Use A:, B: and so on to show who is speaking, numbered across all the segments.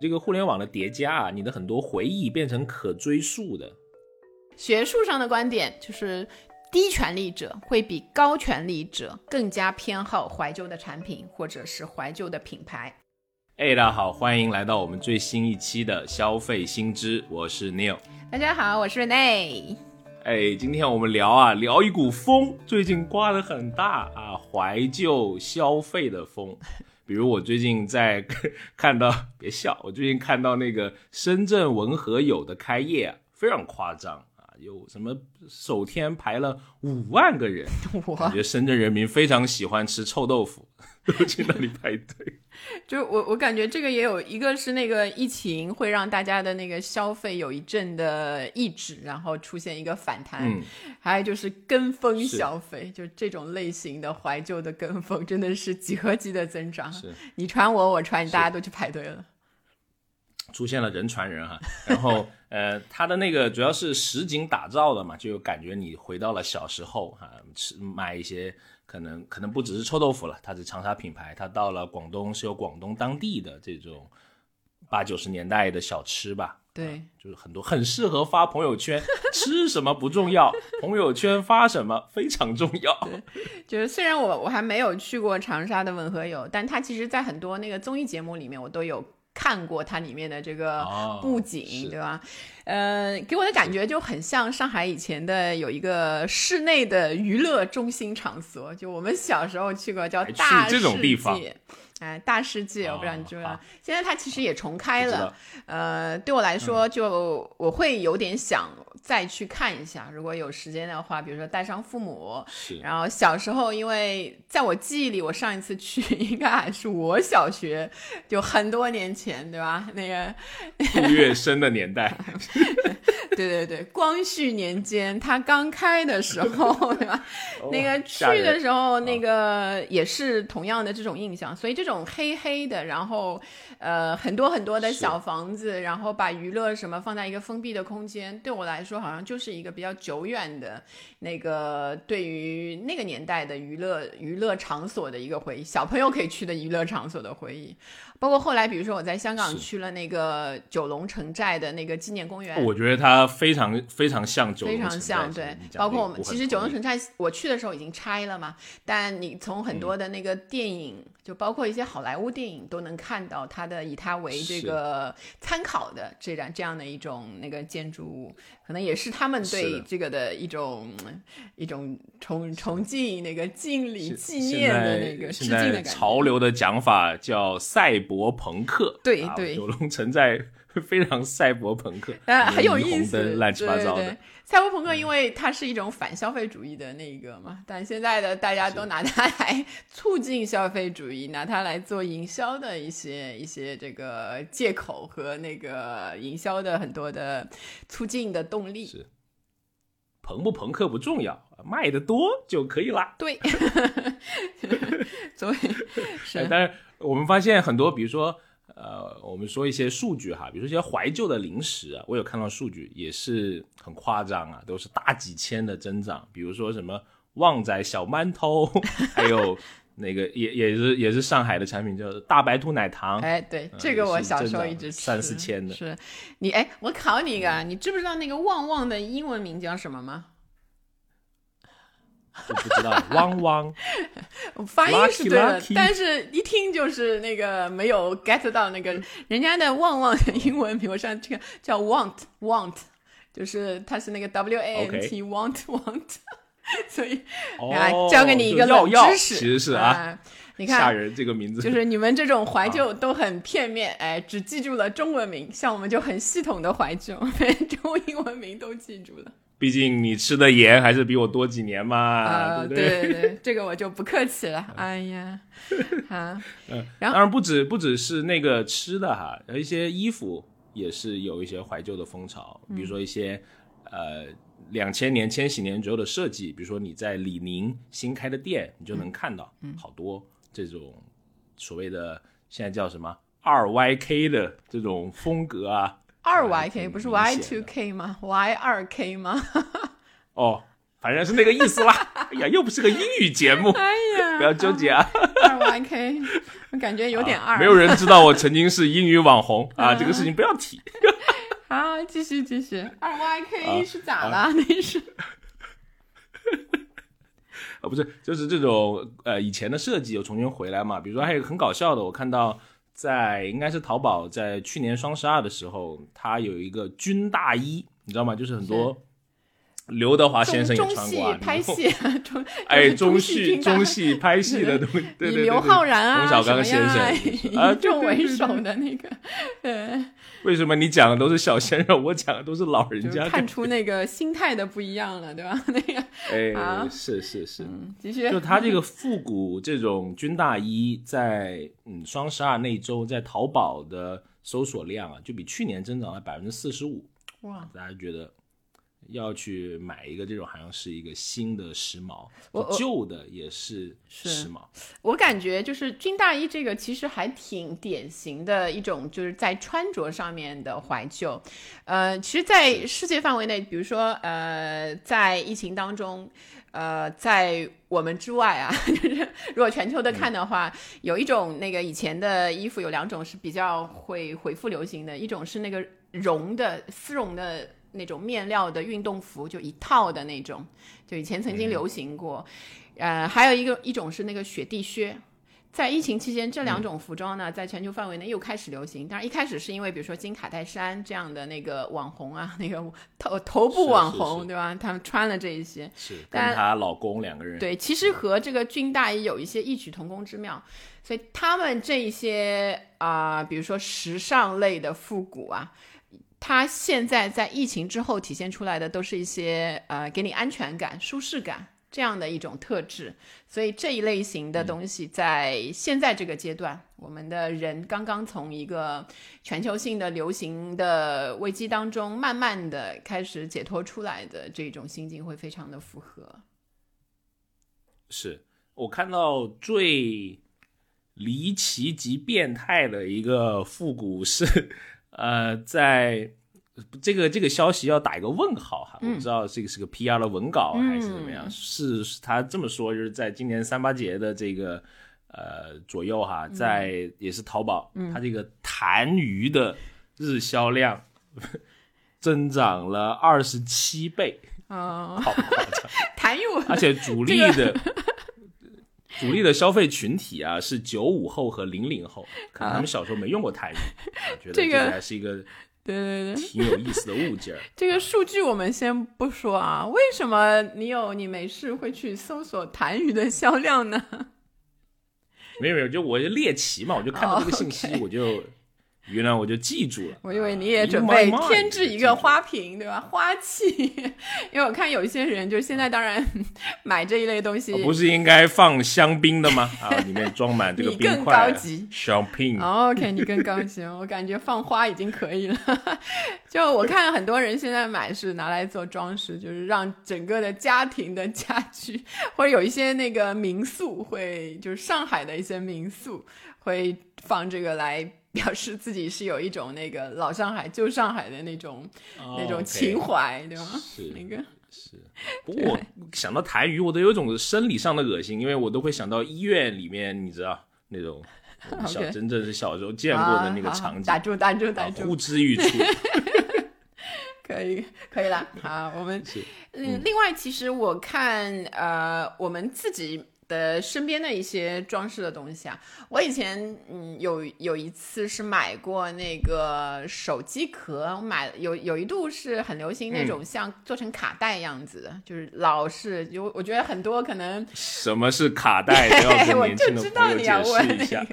A: 这个互联网的叠加啊，你的很多回忆变成可追溯的。
B: 学术上的观点就是，低权力者会比高权力者更加偏好怀旧的产品或者是怀旧的品牌。
A: 哎，大家好，欢迎来到我们最新一期的消费新知，我是 Neil。
B: 大家好，我是 Renee。
A: 哎，今天我们聊啊，聊一股风，最近刮得很大啊，怀旧消费的风。比如我最近在 看到，别笑，我最近看到那个深圳文和友的开业，非常夸张，有什么首天排了五万个人，
B: 我
A: 感觉深圳人民非常喜欢吃臭豆腐，都去那里排队。
B: 就我我感觉这个也有一个是那个疫情会让大家的那个消费有一阵的抑制，然后出现一个反弹，
A: 嗯，
B: 还有就是跟风消费，就这种类型的怀旧的跟风真的是几何级的增长。
A: 是
B: 你传我，我传你，大家都去排队了。
A: 出现了人传人哈，然后呃，它的那个主要是实景打造的嘛，就感觉你回到了小时候哈，吃买一些可能可能不只是臭豆腐了，它是长沙品牌，它到了广东是有广东当地的这种八九十年代的小吃吧，
B: 对，
A: 就是很多很适合发朋友圈，吃什么不重要，朋友圈发什么非常重要。
B: 就是虽然我我还没有去过长沙的文和友，但它其实在很多那个综艺节目里面，我都有看过它里面的这个
A: 哦
B: 布景，
A: 是
B: 对吧？呃，给我的感觉就很像上海以前的有一个室内的娱乐中心场所，就我们小时候去过，叫大世
A: 这种地方
B: 界。哎，大世界，我不知道你知不知道
A: 哦？
B: 现在它其实也重开了呃，对我来说就，我会有点想再去看一下，如果有时间的话，比如说带上父母，
A: 是
B: 然后小时候，因为在我记忆里，我上一次去 应该还是我小学，就很多年前，对吧？那个，
A: 杜月笙的年代，
B: 对对对，光绪年间它刚开的时候，对吧？那个去的时候，那个也是同样的这种印象，所以这种黑黑的，然后呃很多很多的小房子，然后把娱乐什么放在一个封闭的空间，对我来说好像就是一个比较久远的那个对于那个年代的娱乐娱乐场所的一个回忆，小朋友可以去的娱乐场所的回忆。包括后来，比如说我在香港去了那个九龙城寨的那个纪念公园，
A: 我觉得它非常非常像九龙
B: 非常
A: 城寨
B: 像，对包括我们其实九龙城寨，我去的时候已经拆了嘛，但你从很
A: 嗯。
B: 多的那个电影，就包括一些好莱坞电影，都能看到它的以它为这个参考的这样这样的一种那个建筑物，可能也是他们对这个的一种一种崇崇敬那个敬礼纪念的那个致敬的感觉。
A: 潮流的讲法叫赛博朋克，啊
B: 对。对
A: 九龙城寨 非常赛博朋克，
B: 呃，很有意思，
A: 灯乱七八糟的。
B: 赛博朋克因为它是一种反消费主义的那个嘛，但现在的大家都拿它来促进消费主义，拿它来做营销的一些一些这个借口和那个营销的很多的促进的动力。
A: 是朋不朋克不重要，卖的多就可以啦。
B: 对，所以
A: 哎
B: 是
A: 但是我们发现很多，比如说，呃，我们说一些数据哈，比如说一些怀旧的零食啊，我有看到数据也是很夸张啊，都是大几千的增长。比如说什么旺仔小馒头，还有那个也也是也是上海的产品，叫大白兔奶糖。
B: 哎，对，
A: 呃
B: 这个我小时候一直吃
A: 三四千的
B: 是你哎，我考你一个啊，你知不知道那个旺旺的英文名叫什么吗？
A: 我不知道，汪 汪，
B: 我发音是对的但是一听就是那个没有 get 到那个人家的旺旺的英文，比如像这个叫 want want，就是它是那个 W A N T want want，所以啊
A: 哦，
B: 教给你一个冷知识，
A: 其实是啊，
B: 啊，你看。
A: 吓人这个名字，
B: 就是你们这种怀 旧都很片面，哎，只记住了中文名，像我们就很系统的怀旧，连中英文名都记住了。
A: 毕竟你吃的盐还是比我多几年嘛，
B: 呃，
A: 对不
B: 对对对，这个我就不客气了。哎呀，啊，然后
A: 当然不止不只是那个吃的哈，有一些衣服也是有一些怀旧的风潮，比如说一些、呃两千年、千禧年左右的设计，比如说你在李宁新开的店，你就能看到好多这种所谓的现在叫什么二 YK 的这种风格啊。
B: 二
A: 还
B: Y K 不是 Y
A: 显
B: two
A: 的
B: K 吗？Y 二 K 吗？
A: 哦，反正是那个意思啦。哎呀，又不是个英语节目，
B: 哎呀，
A: 不要纠结啊。
B: 二 Y K，我感觉有点二。
A: 没有人知道我曾经是英语网红 啊，这个事情不要提。
B: 好，继续继续。二 Y K 是咋了？那是。
A: 啊，不是，就是这种呃，以前的设计又重新回来嘛。比如说，还有很搞笑的，我看到在应该是淘宝，在去年双十二的时候，它有一个军大衣，你知道吗？就是很多刘德华先生也穿过，
B: 拍戏，
A: 中哎，
B: 中
A: 戏中戏拍戏的东西，以
B: 刘浩然啊、
A: 冯小刚先生
B: 啊，众为首的那个，对。
A: 为什么你讲的都是小鲜肉，我讲的都是老人家？
B: 看出那个心态的不一样了，对吧？那个，
A: 哎，是是是，
B: 继续。
A: 就他这个复古这种军大衣，在嗯双十二那周，在淘宝的搜索量啊，就比去年增长了百分之四十五。
B: 哇，
A: 大家觉得？要去买一个这种，好像是一个新的时髦，旧的也是时髦。
B: 我感觉就是军大衣这个，其实还挺典型的一种，就是在穿着上面的怀旧。呃，其实，在世界范围内，比如说，呃，在疫情当中，呃，在我们之外啊，就是如果全球的看的话，有一种那个以前的衣服，有两种是比较会回复流行的，一种是那个绒的丝绒的。那种面料的运动服，就一套的那种，就以前曾经流行过。呃，还有一个一种是那个雪地靴，在疫情期间，这两种服装呢，在全球范围内又开始流行。当然，一开始是因为比如说金卡戴珊这样的那个网红啊，那个头头部网红，对吧？他们穿了这一些，
A: 是跟她老公两个人。
B: 对，其实和这个军大衣有一些异曲同工之妙。所以他们这一些啊，比如说时尚类的复古啊。它现在在疫情之后体现出来的都是一些呃，给你安全感、舒适感这样的一种特质，所以这一类型的东西在现在这个阶段，我们的人刚刚从一个全球性的流行的危机当中慢慢的开始解脱出来的这种心境会非常的符合。
A: 是我看到最离奇及变态的一个复古是。呃，在这个这个消息要打一个问号哈，我不知道这个是个 PR 的文稿还是怎么样。是他这么说，就是在今年三八节的这个呃左右哈，在也是淘宝，它这个痰盂的日销量增长了二十七倍
B: 啊，
A: 好夸张！而且主力的。主力的消费群体啊，是九五后和零零后，可能他们小时候没用过泰语，觉得这个还是一个
B: 对对对
A: 挺有意思的物件儿。
B: 这个数据我们先不说啊，为什么你有你没事会去搜索痰盂的销量呢？
A: 没有没有，就我就猎奇嘛，我就看到这个信息，我就。于呢，我就记住了。
B: 我以为你也准备添置一个花瓶，对吧？花器，因为我看有一些人，就是现在当然 买这一类东西，
A: 不是应该放香槟的吗？啊，里面装满这个 冰
B: 块。高级
A: ，shopping。
B: OK，你更高级。我感觉放花已经可以了。就我看很多人现在买是拿来做装饰，就是让整个的家庭的家居，或者有一些那个民宿会，就是上海的一些民宿会放这个来。表示自己是有一种那个老上海、旧上海的那种那种情怀，对吗？
A: 是
B: 那个
A: 是。不过我想到台语，我都有一种生理上的恶心，因为我都会想到医院里面，你知道那种小真正是小时候见过的那个场景。
B: 打住打住打住，
A: 呼之欲出。
B: 可以可以了，好，我们嗯，另外其实我看呃，我们自己。的身边的一些装饰的东西啊，我以前嗯有有一次是买过那个手机壳，我买有有一度是很流行那种像做成卡带样子的，就是老式，有我觉得很多可能
A: 什么是卡带，
B: 我就知道你要问那个，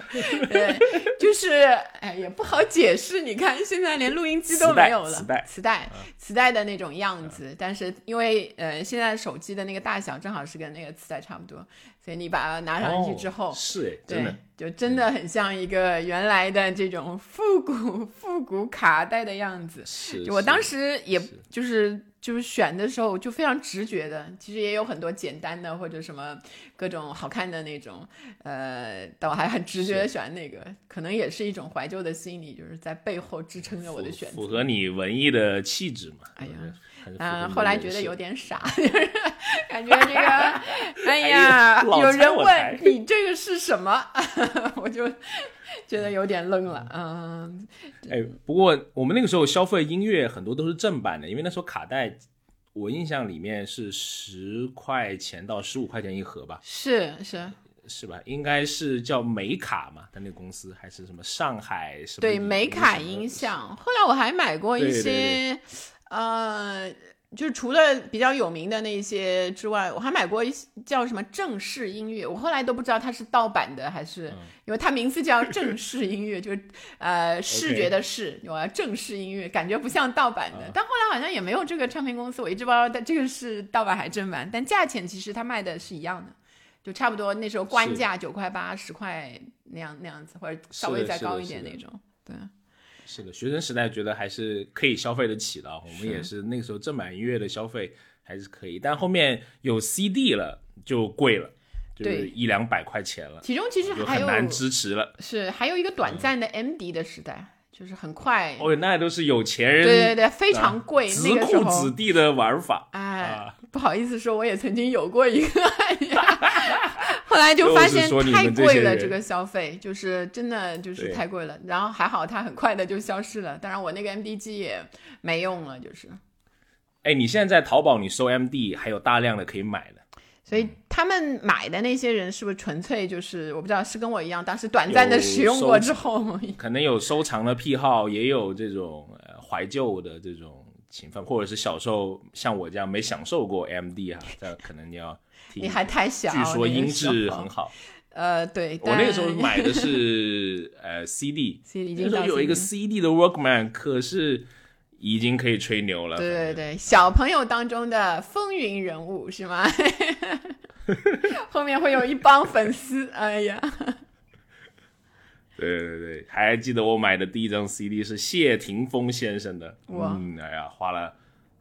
B: 对，就是哎也不好解释，你看现在连录音机都没有了，磁
A: 带
B: 磁带。磁带的那种样子，但是因为呃现在手机的那个大小正好是跟那个磁带差不多。所以你把它拿上去之后，
A: 是
B: 真
A: 的，
B: 就真的很像一个原来的这种复古复古卡带的样子。
A: 是，
B: 我当时也就是就是选的时候就非常直觉的，其实也有很多简单的或者什么各种好看的那种，呃，但我还很直觉的选那个，可能也是一种怀旧的心理，就是在背后支撑着我的选择。
A: 符合你文艺的气质嘛？
B: 哎呀，
A: 嗯，
B: 后来觉得有点傻，就是感觉这个，哎呀，有人问 你这个是什么，我就。觉得有点愣了，嗯，
A: 哎，不过我们那个时候消费音乐很多都是正版的，因为那时候卡带，我印象里面是十块钱到十五块钱一盒吧，
B: 是是
A: 是吧？应该是叫美卡嘛，他那个公司还是什么上海什么？
B: 对，美卡音像。后来我还买过一些，呃。就是除了比较有名的那些之外，我还买过一叫什么正式音乐，我后来都不知道它是盗版的还是，因为它名字叫正式音乐，就是呃视觉的视，我要正式音乐，感觉不像盗版的。但后来好像也没有这个唱片公司，我一直不知道这个是盗版还是正版，但价钱其实它卖的是一样的，就差不多那时候官价九块八十块那样那样子，或者稍微再高一点那种，对。
A: 是的，学生时代觉得还是可以消费得起的。我们也是那个时候正版音乐的消费还是可以，但后面有 CD 了就贵了，就是一两百块钱了。
B: 其中其实还
A: 有很难支持了。
B: 是还有一个短暂的 MD 的时代，就是很快。
A: 哦，那都是有钱人。
B: 对对对，非常贵。
A: 子库子弟的玩法。
B: 哎，不好意思说，我也曾经有过一个。后来就发现太贵了，这个消费就是真的就是太贵了。然后还好它很快的就消失了。当然我那个 MD 机也没用了，就是。
A: 哎，你现在在淘宝你搜 MD 还有大量的可以买的。
B: 所以他们买的那些人是不是纯粹就是我不知道是跟我一样，当时短暂的使用过之后，
A: 可能有收藏的癖好，也有这种怀旧的这种情分，或者是小时候像我这样没享受过 MD 哈，这可能你要。
B: 你还太小，
A: 据说音质很好。
B: 呃，对，
A: 我那个时候买的是 呃
B: CD，CD
A: 那时候有一个 CD 的 Workman，可是已经可以吹牛了。
B: 对对对，小朋友当中的风云人物是吗？后面会有一帮粉丝，哎呀。
A: 对对对，还记得我买的第一张 CD 是谢霆锋先生的，嗯，哎呀，花了。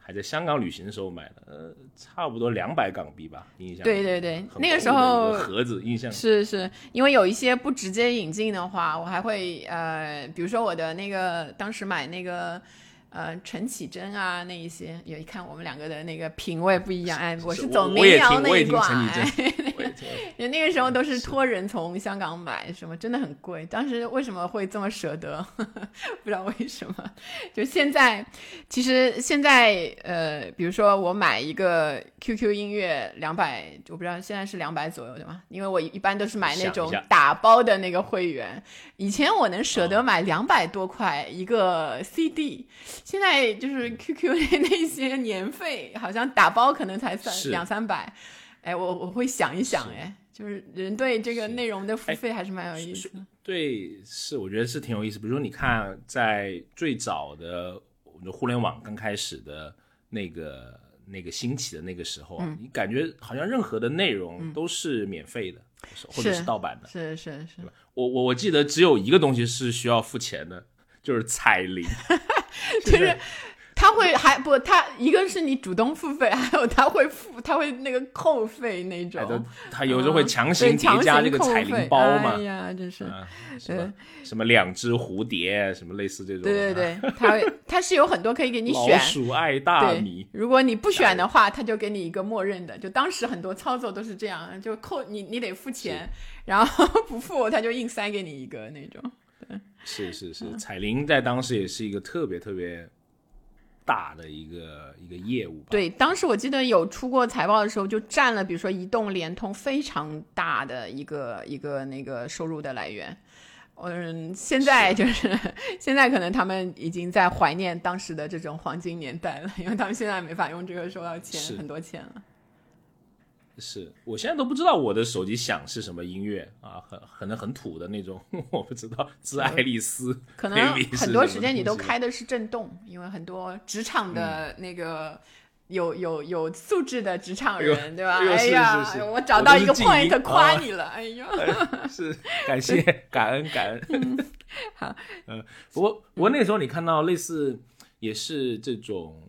A: 还在香港旅行的时候买的，呃，差不多两百港币吧，印象。
B: 对对对，那个时候
A: 盒子印象
B: 是是，因为有一些不直接引进的话，我还会呃，比如说我的那个当时买那个。呃，陈绮贞啊，那一些，有一看我们两个的那个品味不一样，哎，
A: 我
B: 是走民谣那
A: 一
B: 挂，那那个时候都是托人从香港买，什么真的很贵。当时为什么会这么舍得？不知道为什么。就现在，其实现在，呃，比如说我买一个 QQ 音乐两百，我不知道现在是两百左右的嘛，因为我一般都是买那种打包的那个会员。以前我能舍得买两百多块一个 CD。现在就是 QQ 的那些年费，好像打包可能才三两三百，哎，我我会想一想，哎，就是人对这个内容的付费还是蛮有意思的。
A: 对，是我觉得是挺有意思。比如说，你看在最早的我们互联网刚开始的那个那个兴起的那个时候，你感觉好像任何的内容都是免费的，或者是盗版的。
B: 是是是。
A: 我我我记得只有一个东西是需要付钱的，就是彩铃。
B: 就是他会还不他一个是你主动付费，还有他会付他会那个扣费那种，
A: 他有时候会强行叠加这个彩铃包嘛，
B: 哎呀，真是，对，
A: 什么两只蝴蝶，什么类似这种，
B: 对对对，他他 是有很多可以给你选，老
A: 鼠爱大米，
B: 如果你不选的话，他就给你一个默认的，就当时很多操作都是这样，就扣你你得付钱，然后不付他就硬塞给你一个那种。
A: 是是是，彩铃在当时也是一个特别特别大的一个一个业务。
B: 对，当时我记得有出过财报的时候，就占了比如说移动、联通非常大的一个一个那个收入的来源。嗯，现在就是现在可能他们已经在怀念当时的这种黄金年代了，因为他们现在没法用这个收到钱很多钱了。
A: 是我现在都不知道我的手机响是什么音乐啊，很可能很土的那种，我不知道。致爱丽丝，
B: 可能很多时间你都开的是震动，因为很多职场的那个有有有素质的职场人，对吧？哎呀，我找到一个 point 夸你了，哎呀，
A: 是感谢感恩感恩。
B: 好，
A: 嗯，不过不过那时候你看到类似也是这种。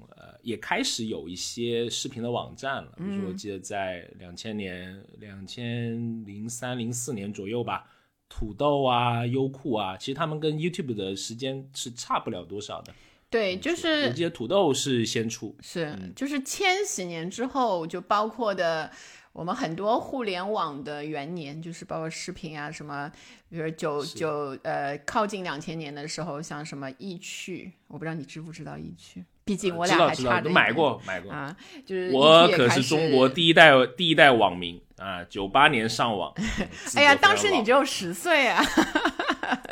A: 也开始有一些视频的网站了，比如
B: 嗯。
A: 说我记得在两千年、两千零三、零四年左右吧，土豆啊、优酷啊，其实他们跟 YouTube 的时间是差不了多少的。
B: 对，就是我
A: 记得土豆是先出，
B: 是，就是千禧年之后，就包括的我们很多互联网的元年，就是包括视频啊什么，比如九
A: 是。
B: 九呃靠近两千年的时候，像什么易趣，我不知道你知不知道易趣，毕竟我俩还差着
A: 买过买过。
B: 啊，就是
A: 我可是中国第一代第一代网民啊，九八年上网。
B: 哎呀，当时你只有十岁啊，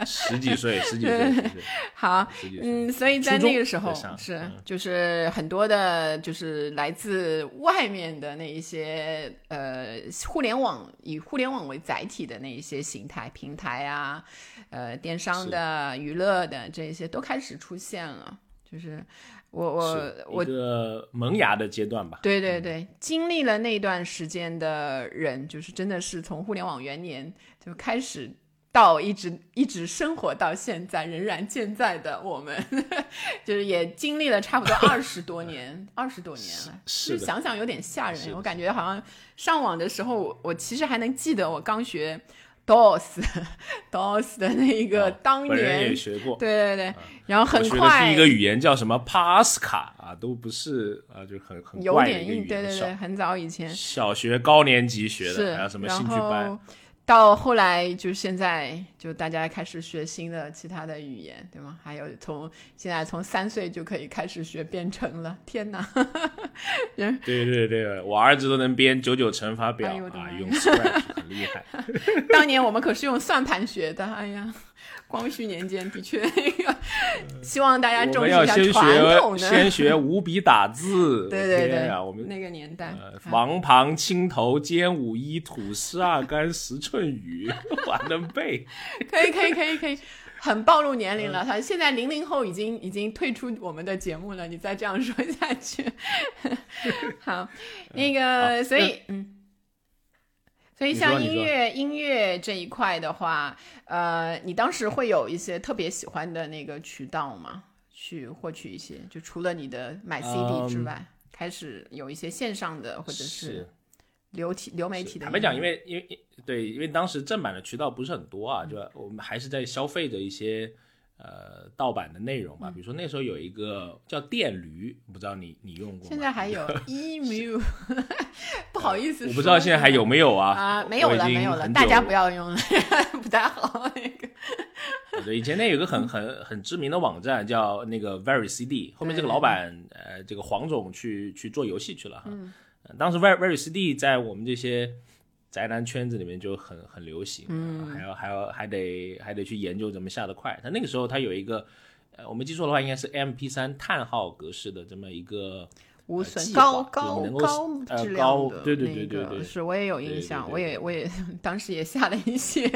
A: 十几岁，十几岁，
B: 好。嗯，所以在那个时候是
A: 嗯
B: 就是很多的，就是来自外面的那一些呃互联网以互联网为载体的那一些形态平台啊，呃电商的、娱乐的这些都开始出现了。就是我我我
A: 一个萌芽的阶段吧。
B: 对对对，经历了那段时间的人，就是真的是从互联网元年就开始到一直一直生活到现在，仍然健在的我们，就是也经历了差不多 二十多年，二十多年了。就想想有点吓人，我感觉好像上网的时候，我我其实还能记得我刚学 DOS DOS 的那一个
A: 哦
B: 当年
A: 也，学过。
B: 对对对，然后
A: 我学的
B: 很快
A: 第一个语言叫什么 Pascal 啊，都不是啊，就很很
B: 有点硬。对对对，很早以前。
A: 小学高年级学，的，还有什么兴趣班
B: 后？到后来就现在，就大家开始学新的其他的语言，对吗？还有从现在从三岁就可以开始学编程了，天哪！
A: 对对对，我儿子都能编九九乘法表啊，用 Scratch 很厉害。
B: 当年我们可是用算盘学的，哎呀，光绪年间的确，希望大家
A: 我
B: 重视一下传统
A: 学先。学五笔打字。
B: 对对对
A: 啊，我们
B: 那个年代，
A: 王旁青头兼五一土十二干十寸雨，我还能背。
B: 可以可以可以可以，很暴露年龄了。他现在零零后已经已经退出我们的节目了，你再这样说下去，好，那个所以嗯。所以像音乐音乐这一块的话，呃，你当时会有一些特别喜欢的那个渠道吗？去获取一些，就除了你的买 CD 之
A: 嗯
B: 外，开始有一些线上的或者是
A: 是
B: 流体流媒体的。
A: 坦白讲，因为因为对，因为当时正版的渠道不是很多啊，就我们还是在消费着一些呃盗版的内容吧。比如说那时候有一个叫电驴，不知道你你用过吗？
B: 现在还有 emu，不好意思说，
A: 我不知道现在还有没有啊？
B: 啊，没有了，没有了，大家不要用了，不太好。那个
A: 对，以前那有个很很很知名的网站叫那个 Very CD，后面这个老板呃，这个黄总去去做游戏去了哈。
B: 嗯
A: 呃当时 Very Very CD 在我们这些宅男圈子里面就很很流行，
B: 嗯。
A: 还要还要还得还得去研究怎么下得快。他那个时候他有一个，呃，我没记错的话，应该是 MP 三叹号格式的这么一个
B: 无损
A: 计
B: 高高高
A: 呃
B: 质
A: 高
B: 量的，
A: 对对
B: 那个
A: 对对对。
B: 是我也有印象，
A: 对
B: 我也我也当时也下了一些，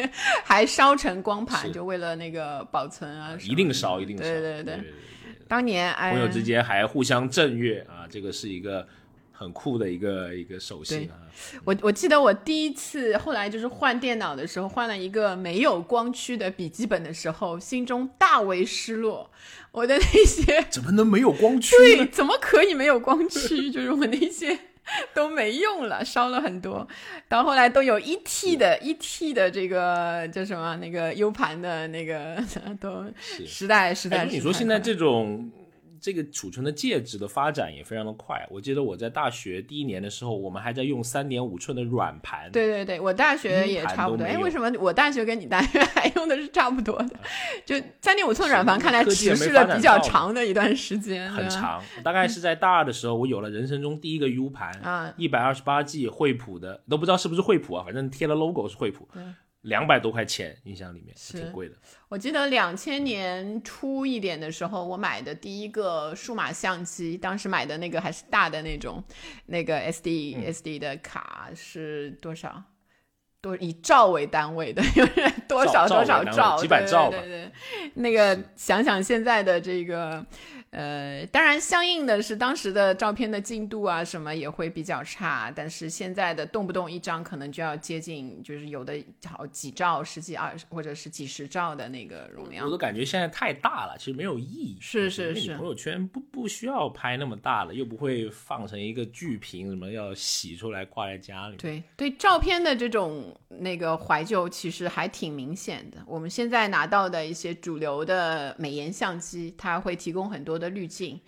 B: 还烧成光盘，就为了那个保存啊
A: 一定烧一定烧，
B: 对对
A: 对
B: 对，当年哎，
A: 朋友之间还互相赠阅啊，这个是一个很酷的一个一个手信啊。
B: 我我记得我第一次后来就是换电脑的时候，换了一个没有光驱的笔记本的时候，心中大为失落。我的那些
A: 怎么能没有光驱
B: 对，怎么可以没有光驱？就是我那些 都没用了，烧了很多。到后来都有一 T 的一 T 的这个叫什么那个 U 盘的那个都
A: 是
B: 时代时代。
A: 你说现在这种这个储存的介质的发展也非常的快。我记得我在大学第一年的时候，我们还在用三点五寸的软盘。
B: 对对对，我大学也差不多。哎，为什么我大学跟你大学 还用的是差不多的？就三点五寸软盘，看来持续了比较长的一段时间，
A: 很长，大概是在大二的时候，我有了人生中第一个 U 盘
B: 啊，
A: 一百二十八 G 惠普的，都不知道是不是惠普啊，反正贴了 logo 是惠普，两百多块钱，印象里面
B: 是
A: 挺贵的。
B: 我记得两千年初一点的时候，我买的第一个数码相机，当时买的那个还是大的那种，那个 SD、SD
A: 嗯
B: 的卡是多少？多以兆为单位的，就是多少多少
A: 兆几百兆吧
B: 对对对，那个想想现在的这个呃，当然，相应的是当时的照片的进度啊，什么也会比较差。但是现在的动不动一张可能就要接近，就是有的好几兆、十几二十或者是几十兆的那个容量。
A: 我都感觉现在太大了，其实没有意义。
B: 是是是，
A: 朋友圈不不需要拍那么大了，又不会放成一个巨屏，什么要洗出来挂在家里。
B: 对对，照片的这种那个怀旧其实还挺明显的。我们现在拿到的一些主流的美颜相机，它会提供很多。的滤镜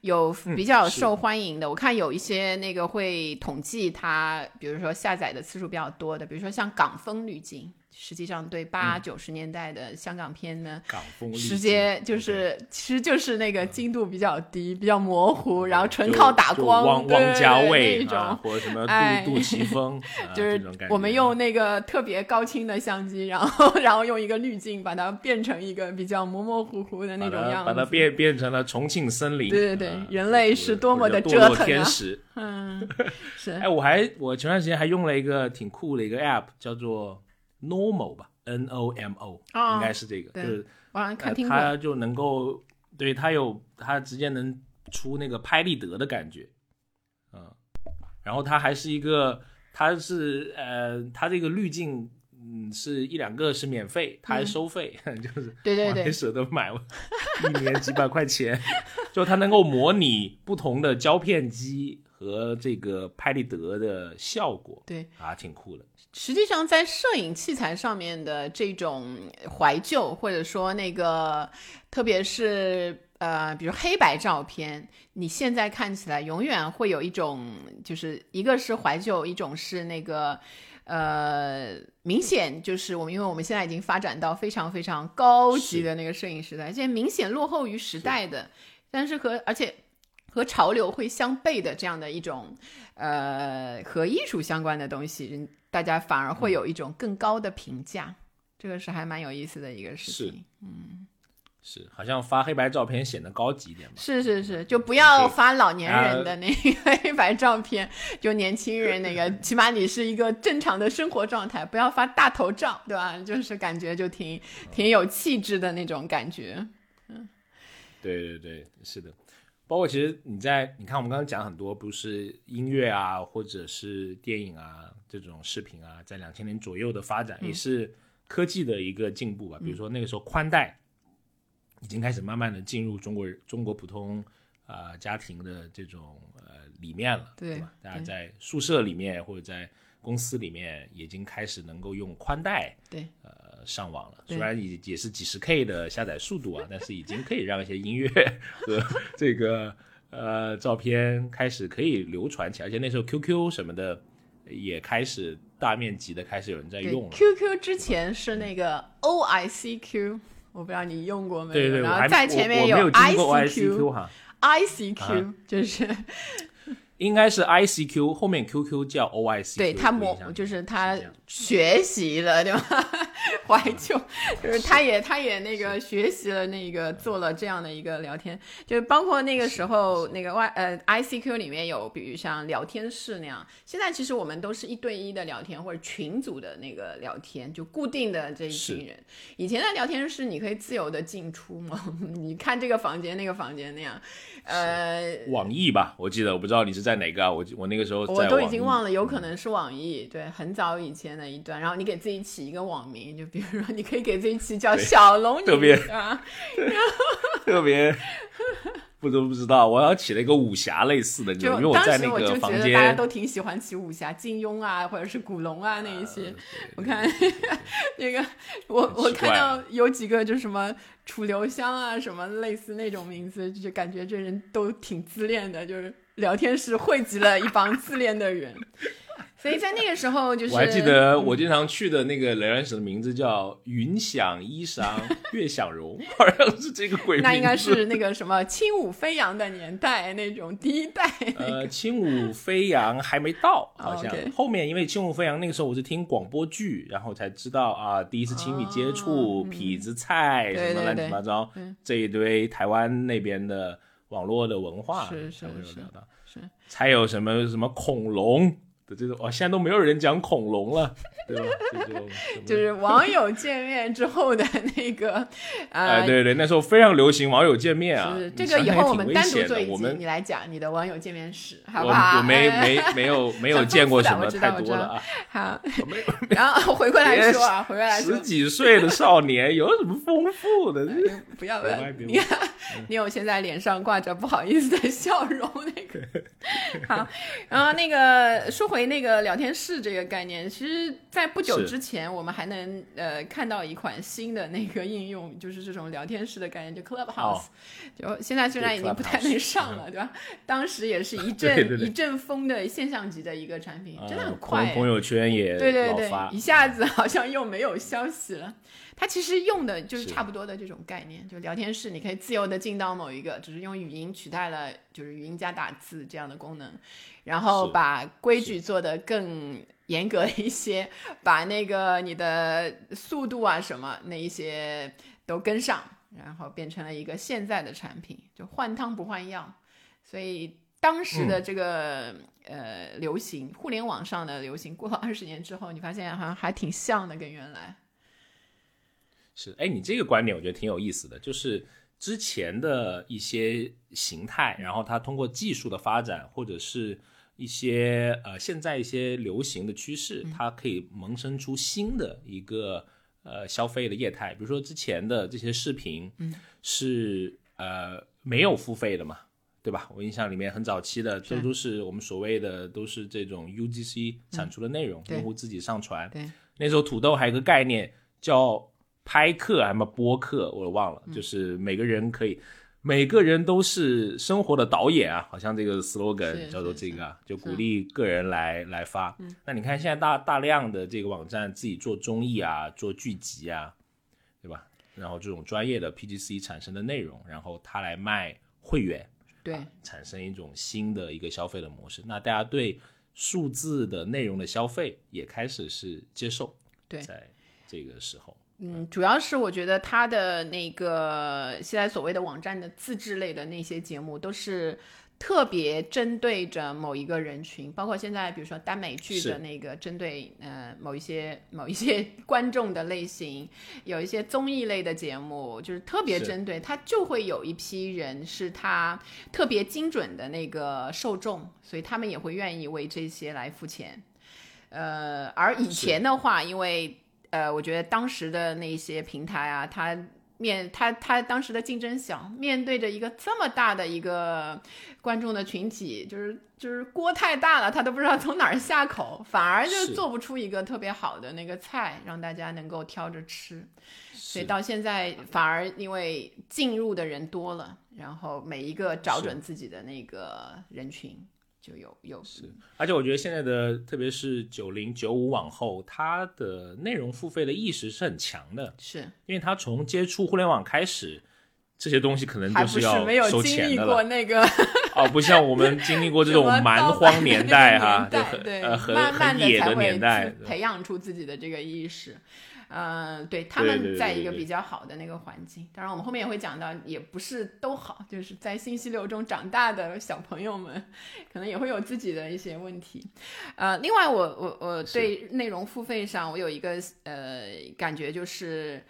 B: 有比较受欢迎的，我看有一些那个会统计它，比如说下载的次数比较多的，比如说像港风滤镜。实际上，对八九十年代的香港片呢，港风直接就是其实就是那个精度比较低，比较模糊，然后纯靠打光，
A: 汪汪家卫
B: 那种，
A: 或者什么杜杜琪峰，
B: 就是我们用那个特别高清的相机，然后然后用一个滤镜把它变成一个比较模模糊糊的那种样子，
A: 把它变变成了重庆森林。
B: 对对对，人类是多么的折腾
A: 天使。
B: 嗯，是。
A: 哎，我还我前段时间还用了一个挺酷的一个 app，叫做。Normal 吧，N O M O，应该是这个，就是它就能够，对它有它直接能出那个拍立得的感觉，嗯，然后它还是一个，它是呃，它这个滤镜，嗯，是一两个是免费，它还收费，就是
B: 对对对，
A: 没舍得买，一年几百块钱，就它能够模拟不同的胶片机。和这个拍立得的效果，
B: 对
A: 啊，挺酷的。
B: 实际上，在摄影器材上面的这种怀旧，或者说那个，特别是呃，比如黑白照片，你现在看起来永远会有一种，就是一个是怀旧，一种是那个呃，明显就是我们，因为我们现在已经发展到非常非常高级的那个摄影时代，现在明显落后于时代的，但是和而且。和潮流会相悖的这样的一种，呃，和艺术相关的东西，大家反而会有一种更高的评价，这个是还蛮有意思的一个事情。嗯，
A: 是，好像发黑白照片显得高级一点嘛。
B: 是是是，就不要发老年人的那个 黑白照片，就年轻人那个，起码你是一个正常的生活状态，不要发大头照，对吧？就是感觉就挺挺有气质的那种感觉。嗯，
A: 对对对，是的。包括其实你在你看我们刚刚讲很多不是音乐啊，或者是电影啊这种视频啊，在两千年左右的发展也是科技的一个进步吧。比如说那个时候宽带已经开始慢慢的进入中国人中国普通啊家庭的这种呃里面了，对吧？大家在宿舍里面或者在公司里面已经开始能够用宽带
B: 对
A: 呃。上网了，虽然也也是几十 K 的下载速度啊，但是已经可以让一些音乐和这个呃照片开始可以流传起来，而且那时候 QQ 什么的也开始大面积的开始有人在用了。
B: QQ 之前是那个 OICQ，我不知道你用过没有？
A: 对对，
B: 然后在前面
A: 有
B: ICQ
A: 哈
B: ，ICQ 就是。
A: 应该是 ICQ 后面 QQ 叫 OIC，
B: 对他模就是他学习了对吧？怀旧就是他也他也那个学习了那个做了这样的一个聊天，就是包括那个时候那个 Y 呃 ICQ 里面有比如像聊天室那样，现在其实我们都是一对一的聊天或者群组的那个聊天，就固定的这一群人。以前的聊天室你可以自由的进出嘛，你看这个房间那个房间那样，呃，
A: 网易吧，我记得我不知道你是。在哪个啊？我我那个时候
B: 我都已经忘了，有可能是网易，对，很早以前的一段。然后你给自己起一个网名，就比如说你可以给自己起叫小龙女啊，
A: 特别不都不知道，我要起了一个武侠类似的，
B: 就
A: 因为我在那个房间，
B: 大家都挺喜欢起武侠，金庸啊，或者是古龙啊那一些。我看 那个我我看到有几个就什么。楚留香啊，什么类似那种名字，就感觉这人都挺自恋的，就是聊天室汇集了一帮自恋的人。所以在那个时候，就是
A: 我还记得我经常去的那个聊天室的名字叫“云想衣裳月想容”，好像是这个鬼名。
B: 那应该是那个什么轻舞飞扬的年代，那种第一代。
A: 呃，轻舞飞扬还没到，好像后面因为轻舞飞扬那个时候我是听广播剧，然后才知道啊，第一次亲密接触痞子蔡什么乱七八糟这一堆台湾那边的网络的文化，
B: 是是是，
A: 是才有什么什么恐龙。的这种，哦，现在都没有人讲恐龙了，对吧？
B: 就是网友见面之后的那个，
A: 啊，
B: 呃，
A: 对对，那时候非常流行网友见面啊
B: 是，这个以后我们单独做一集，
A: 我们
B: 你来讲你的网友见面史，好
A: 我
B: 不好？
A: 我没
B: 哎
A: 没 没有没有见过什么太多了啊，
B: 好，然后回过来说啊，回过来说
A: 十，几岁的少年有什么丰富的？
B: 不要
A: 别
B: 了
A: 歪别，
B: 你看，你有现在脸上挂着不好意思的笑容，那个好。然后那个说回那个聊天室这个概念，其实，在不久之前，我们还能呃看到一款新的那个应用，就是这种聊天室的概念，就 Clubhouse。就现在虽然已经不太能上了，对吧？当时也是一 阵一阵风的现象级的一个产品，真的
A: 呃
B: 很快。
A: 朋朋友圈也
B: 对对对，一下子好像又没有消息了。它其实用的就是
A: 是。
B: 差不多的这种概念，就聊天室，你可以自由的进到某一个，只是用语音取代了就是语音加打字这样的功能，然后把规矩做得更严格一些，把那个你的速度啊什么那一些都跟上，然后变成了一个现在的产品，就换汤不换药，所以。当时的这个、呃流行，互联网上的流行，过了二十年之后，你发现好像还挺像的，跟原来。
A: 是，哎，你这个观点我觉得挺有意思的，就是之前的一些形态，然后它通过技术的发展，或者是一些呃现在一些流行的趋势，它可以萌生出新的一个呃消费的业态。比如说之前的这些视频，
B: 嗯，
A: 是呃没有付费的嘛，对吧？我印象里面很早期的，这都是我们所谓的都是这种 UGC 产出的内容，
B: 对
A: 用户自己上传。
B: 对，
A: 那时候土豆还有个概念叫拍客，还什么播客，我忘了，
B: 嗯
A: 就是每个人可以，每个人都是生活的导演啊，好像这个 slogan 叫做这个啊，就鼓励个人来来发。那你看现在大大量的这个网站自己做综艺啊，做剧集啊，对吧？然后这种专业的 PGC 产生的内容，然后他来卖会员，
B: 对，
A: 产生一种新的一个消费的模式。那大家对数字的内容的消费也开始是接受，
B: 对
A: 在这个时候，
B: 嗯，主要是我觉得他的那个现在所谓的网站的自制类的那些节目，都是特别针对着某一个人群，包括现在比如说耽美剧的那个针对呃某一些某一些 观众的类型，有一些综艺类的节目，就是特别针对他，就会有一批人是他特别精准的那个受众，所以他们也会愿意为这些来付钱。呃，而以前的话，因为呃，我觉得当时的那些平台啊，它面它它当时的竞争小，面对着一个这么大的一个观众的群体，就是就是锅太大了，他都不知道从哪儿下口，反而就做不出一个特别好的那个菜，让大家能够挑着吃。所以到现在反而因为进入的人多了，然后每一个找准自己的那个人群，就有有
A: 而且我觉得现在的，特别是九零九五往后，它的内容付费的意识是很强的，
B: 是
A: 因为它从接触互联网开始，这些东西可能就是要
B: 没有
A: 收钱的了。
B: 那个
A: 哦，不像我们经历过这种 蛮荒年代哈，
B: 对，
A: 呃很很野的年代，
B: 培养出自己的这个意识。嗯、对他们在一个比较好的那个环境，当然我们后面也会讲到，也不是都好，就是在信息流中长大的小朋友们，可能也会有自己的一些问题。呃，另外我我我对内容付费上，我有一个呃感觉就是。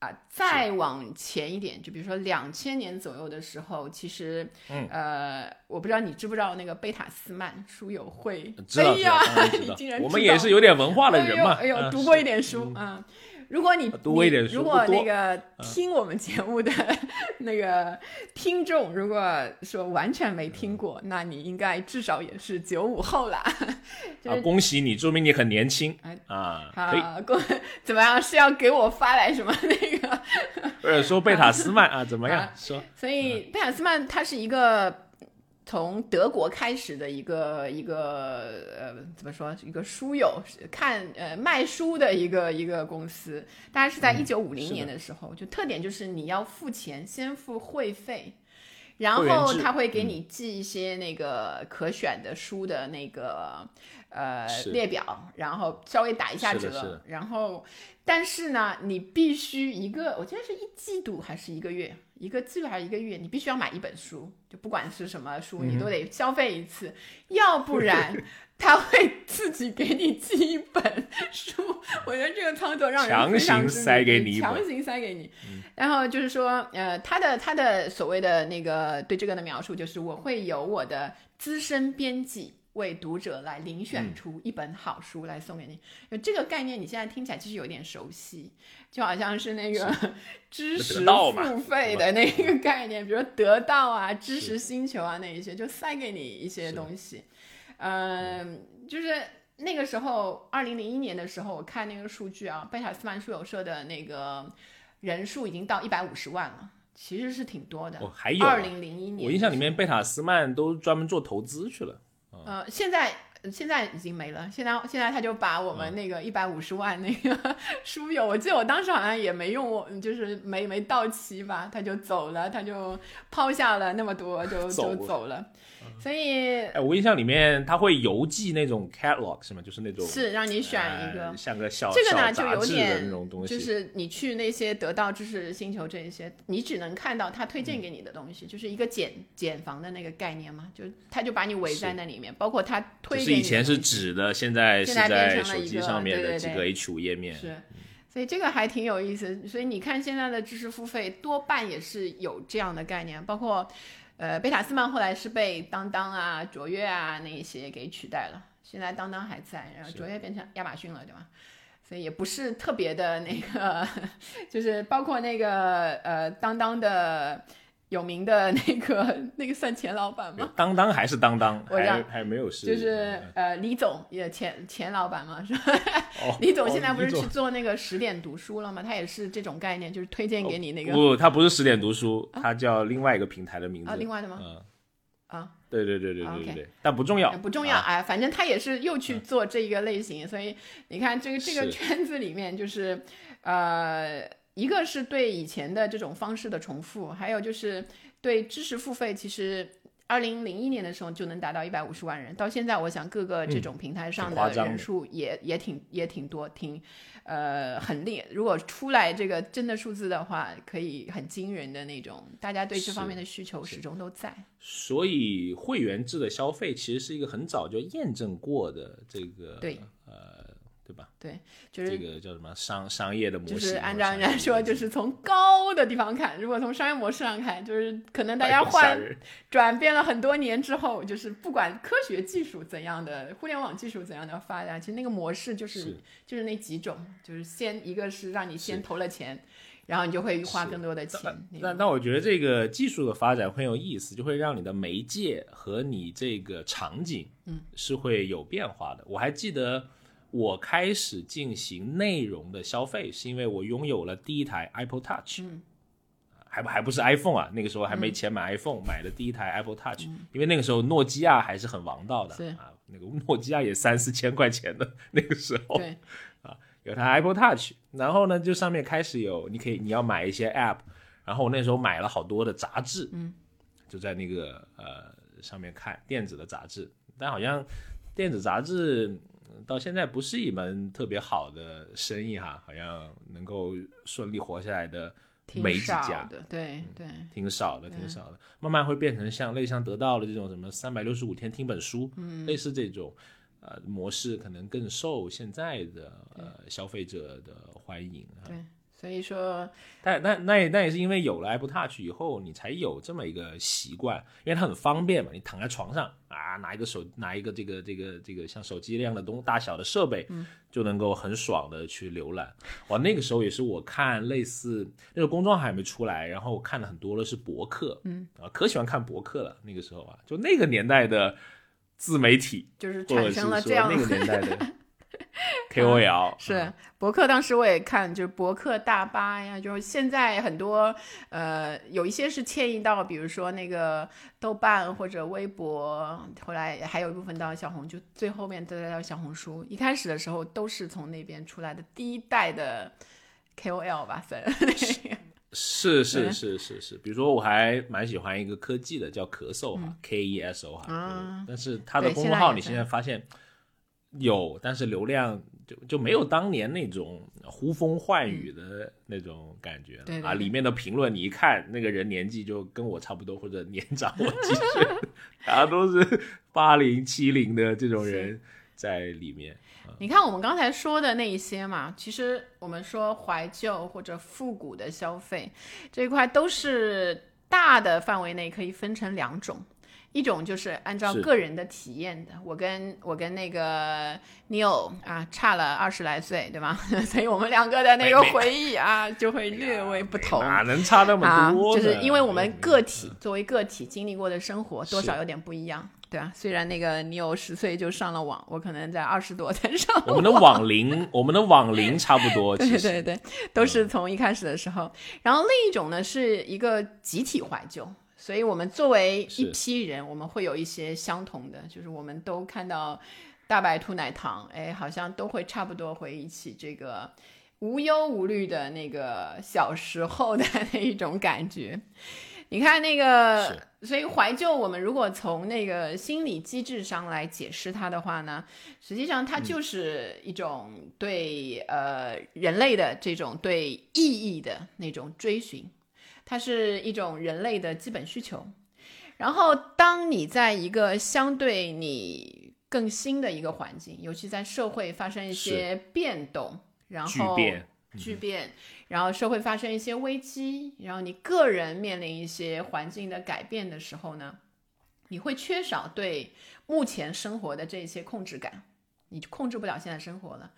B: 啊，再往前一点，就比如说两千年左右的时候，其实，
A: 嗯
B: 呃，我不知道你知不知道那个贝塔斯曼书友会？哎呀你竟然，
A: 我们也是有点文化的人嘛，
B: 哎呦，哎呦
A: 嗯
B: 读过一点书，嗯。如果你如果那个听我们节目的 那个听众，如果说完全没听过，那你应该至少也是九五后啦。就
A: 啊，恭喜你，说明你很年轻
B: 哎
A: 啊，可以。
B: 啊，过怎么样？是要给我发来什么那个？
A: 或者说贝塔斯曼啊，怎么样
B: 啊？
A: 说
B: 所以贝塔斯曼他是一个从德国开始的一个一个呃怎么说一个书友看呃卖书的一个一个公司，大概是在一九五零年的时候，就特点就是你要付钱，先付会费。然后他会给你寄一些那个可选的书的那个呃列表，然后稍微打一下折，然后但是呢，你必须一个，我记得是一季度还是一个月，一个季度还是一个月，你必须要买一本书，就不管是什么书，
A: 嗯
B: 你都得消费一次，要不然 他会自己给你寄一本书。我觉得这个操作让人
A: 强
B: 非常
A: 行
B: 之
A: 塞给你
B: 强行塞给你。然后就是说，呃，他的他的所谓的那个对这个的描述，就是我会有我的资深编辑。为读者来遴
A: 嗯
B: 选出一本好书来送给你，就这个概念，你现在听起来其实有点熟悉，就好像是那个 知识付费的那个概念，比如得到啊、知识星球啊那一些，就塞给你一些东西。嗯，就是那个时候，二零零一年的时候，我看那个数据啊，贝塔斯曼书友社的那个人数已经到一百五十万了，其实是挺多的。
A: 哦，还有啊
B: 二零零一年，
A: 我印象里面贝塔斯曼都专门做投资去了。
B: 呃，现在现在已经没了。现在现在他就把我
A: 嗯
B: 们那个一百五十万那个 书友，我记得我当时好像也没用我，就是没没到期吧，他就走了，他就抛下了那么多，就
A: 走
B: 就走了。所以
A: 哎，我印象里面他会邮寄那种 catalog 是吗？就是那种
B: 是让你选一个
A: 呃。像个小
B: 这个呢，
A: 小
B: 就有点
A: 种东西，
B: 就是你去那些得到知识星球这一些，你只能看到他推荐给你的东西，就是一个茧茧房的那个概念嘛，就他就把你围在那里面，包括他推给你的
A: 只是以前是
B: 东西
A: 纸的，现在是
B: 现在变成了一个
A: 手机上面的几个 H 五页面。
B: 是，所以这个还挺有意思。所以你看现在的知识付费多半也是有这样的概念，包括呃贝塔斯曼后来是被当当啊、卓越啊那一些给取代了，现在当当还在，然后卓越变成亚马逊了，对吧？所以也不是特别的那个，就是包括那个呃当当的有名的那个 那个算钱老板吗？
A: 当当还是当当，还还没有是
B: 就是呃，李总也钱钱老板嘛，是吧？
A: 哦
B: 李总现在不是去做那个十点读书了吗？他也是这种概念，就是推荐给你那个、
A: 不，他不是十点读书，他叫另外一个平台的名字。
B: 啊，另外的吗？
A: 嗯，
B: 啊，
A: 对对对对
B: 啊
A: 对对但不重要，
B: 不重要，
A: 啊。
B: 哎，反正他也是又去做这一个类型，所以你看这个这个圈子里面，就是呃，一个是对以前的这种方式的重复，还有就是对知识付费，其实。二零零一年的时候就能达到一百五十万人，到现在我想各个这种平台上的人数也、也挺也挺多，挺呃很厉。如果出来这个真的数字的话，可以很惊人的那种，大家对这方面的需求始终都在。
A: 所以会员制的消费其实是一个很早就验证过的这个
B: 对
A: 呃对吧？
B: 对，就是
A: 这个叫什么商商业的模式？
B: 就是按照人家说，就是从高的地方看，如果从商业模式上看，就是可能大家换 转变了很多年之后，就是不管科学技术怎样的，互联网技术怎样的发展，其实那个模式就是
A: 是
B: 就是那几种，就是先一个是让你先投了钱，然后你就会花更多的钱。那种
A: 但但我觉得这个技术的发展很有意思，就会让你的媒介和你这个场景，
B: 嗯，
A: 是会有变化的。我还记得我开始进行内容的消费，是因为我拥有了第一台 Apple Touch，
B: 嗯，
A: 还不还不是 iPhone 啊，那个时候还没钱买 iPhone，、买的第一台 Apple Touch，、因为那个时候诺基亚还是很王道的啊，那个 诺基亚也三四千块钱的那个时候，
B: 啊，
A: 有台 Apple Touch，然后呢，就上面开始有，你可以你要买一些 App，然后我那时候买了好多的杂志，
B: 嗯，
A: 就在那个呃上面看电子的杂志，但好像电子杂志嗯到现在不是一门特别好的生意哈，好像能够顺利活下来的没几家，
B: 的，对对
A: 挺少的，挺少的，慢慢会变成像类似像得到了这种什么三百六十五天听本书，嗯，类似这种。呃，模式可能更受现在的呃消费者的欢迎啊。
B: 对，所以说
A: 但那那也那也是因为有了 Apple Touch 以后，你才有这么一个习惯，因为它很方便嘛。你躺在床上啊，拿一个手拿一个这个这个这个像手机那样的东大小的设备，就能够很爽的去浏览。哇，那个时候也是我看类似那个公众号还没出来，然后我看了很多的是博客，嗯啊，可喜欢看博客了。那个时候啊，就那个年代的自媒体，
B: 就是产生了这样
A: 那个年代的 KOL
B: 是博客，当时我也看，就是博客大巴呀，就是现在很多呃，有一些是迁移到，比如说那个豆瓣或者微博，后来还有一部分到小红，就最后面再到小红书。一开始的时候都是从那边出来的第一代的 KOL 吧，算
A: 是是
B: 对
A: 是是是，比如说我还蛮喜欢一个科技的，叫咳嗽哈、k E S O 哈、
B: 啊
A: 但是它的公众号你
B: 现在
A: 发现有，但是流量就就没有当年那种呼风唤雨的那种感觉了、啊。里面的评论你一看，那个人年纪就跟我差不多，或者年长我几岁，大家都是八零七零的这种人在里面。
B: 你看我们刚才说的那一些嘛，其实我们说怀旧或者复古的消费这一块，都是大的范围内可以分成两种。一种就是按照个人的体验的，我跟我跟那个 Neil 啊差了二十来岁，对吧？所以我们两个的那个回忆啊 就会略微不同。
A: 哪能差那么
B: 啊，
A: 多呢？
B: 就是因为我们个体作为个体经历过的生活多少有点不一样，对吧？虽然那个你有十岁就上了网，我可能在二十多才上
A: 我们的网龄，我们的网龄差不多。
B: 对对对，都是从一开始的时候。然后另一种呢是一个集体怀旧，所以我们作为一批人，我们会有一些相同的，就是我们都看到大白兔奶糖，哎，好像都会差不多回忆起这个无忧无虑的那个小时候的 那一种感觉。你看那个，所以怀旧，我们如果从那个心理机制上来解释它的话呢，实际上它就是一种对、呃人类的这种对意义的那种追寻，它是一种人类的基本需求。然后，当你在一个相对你更新的一个环境，尤其在社会发生一些变动，然后
A: 巨变，
B: 巨变，然后社会发生一些危机，然后你个人面临一些环境的改变的时候呢，你会缺少对目前生活的这些控制感，你控制不了现在生活了，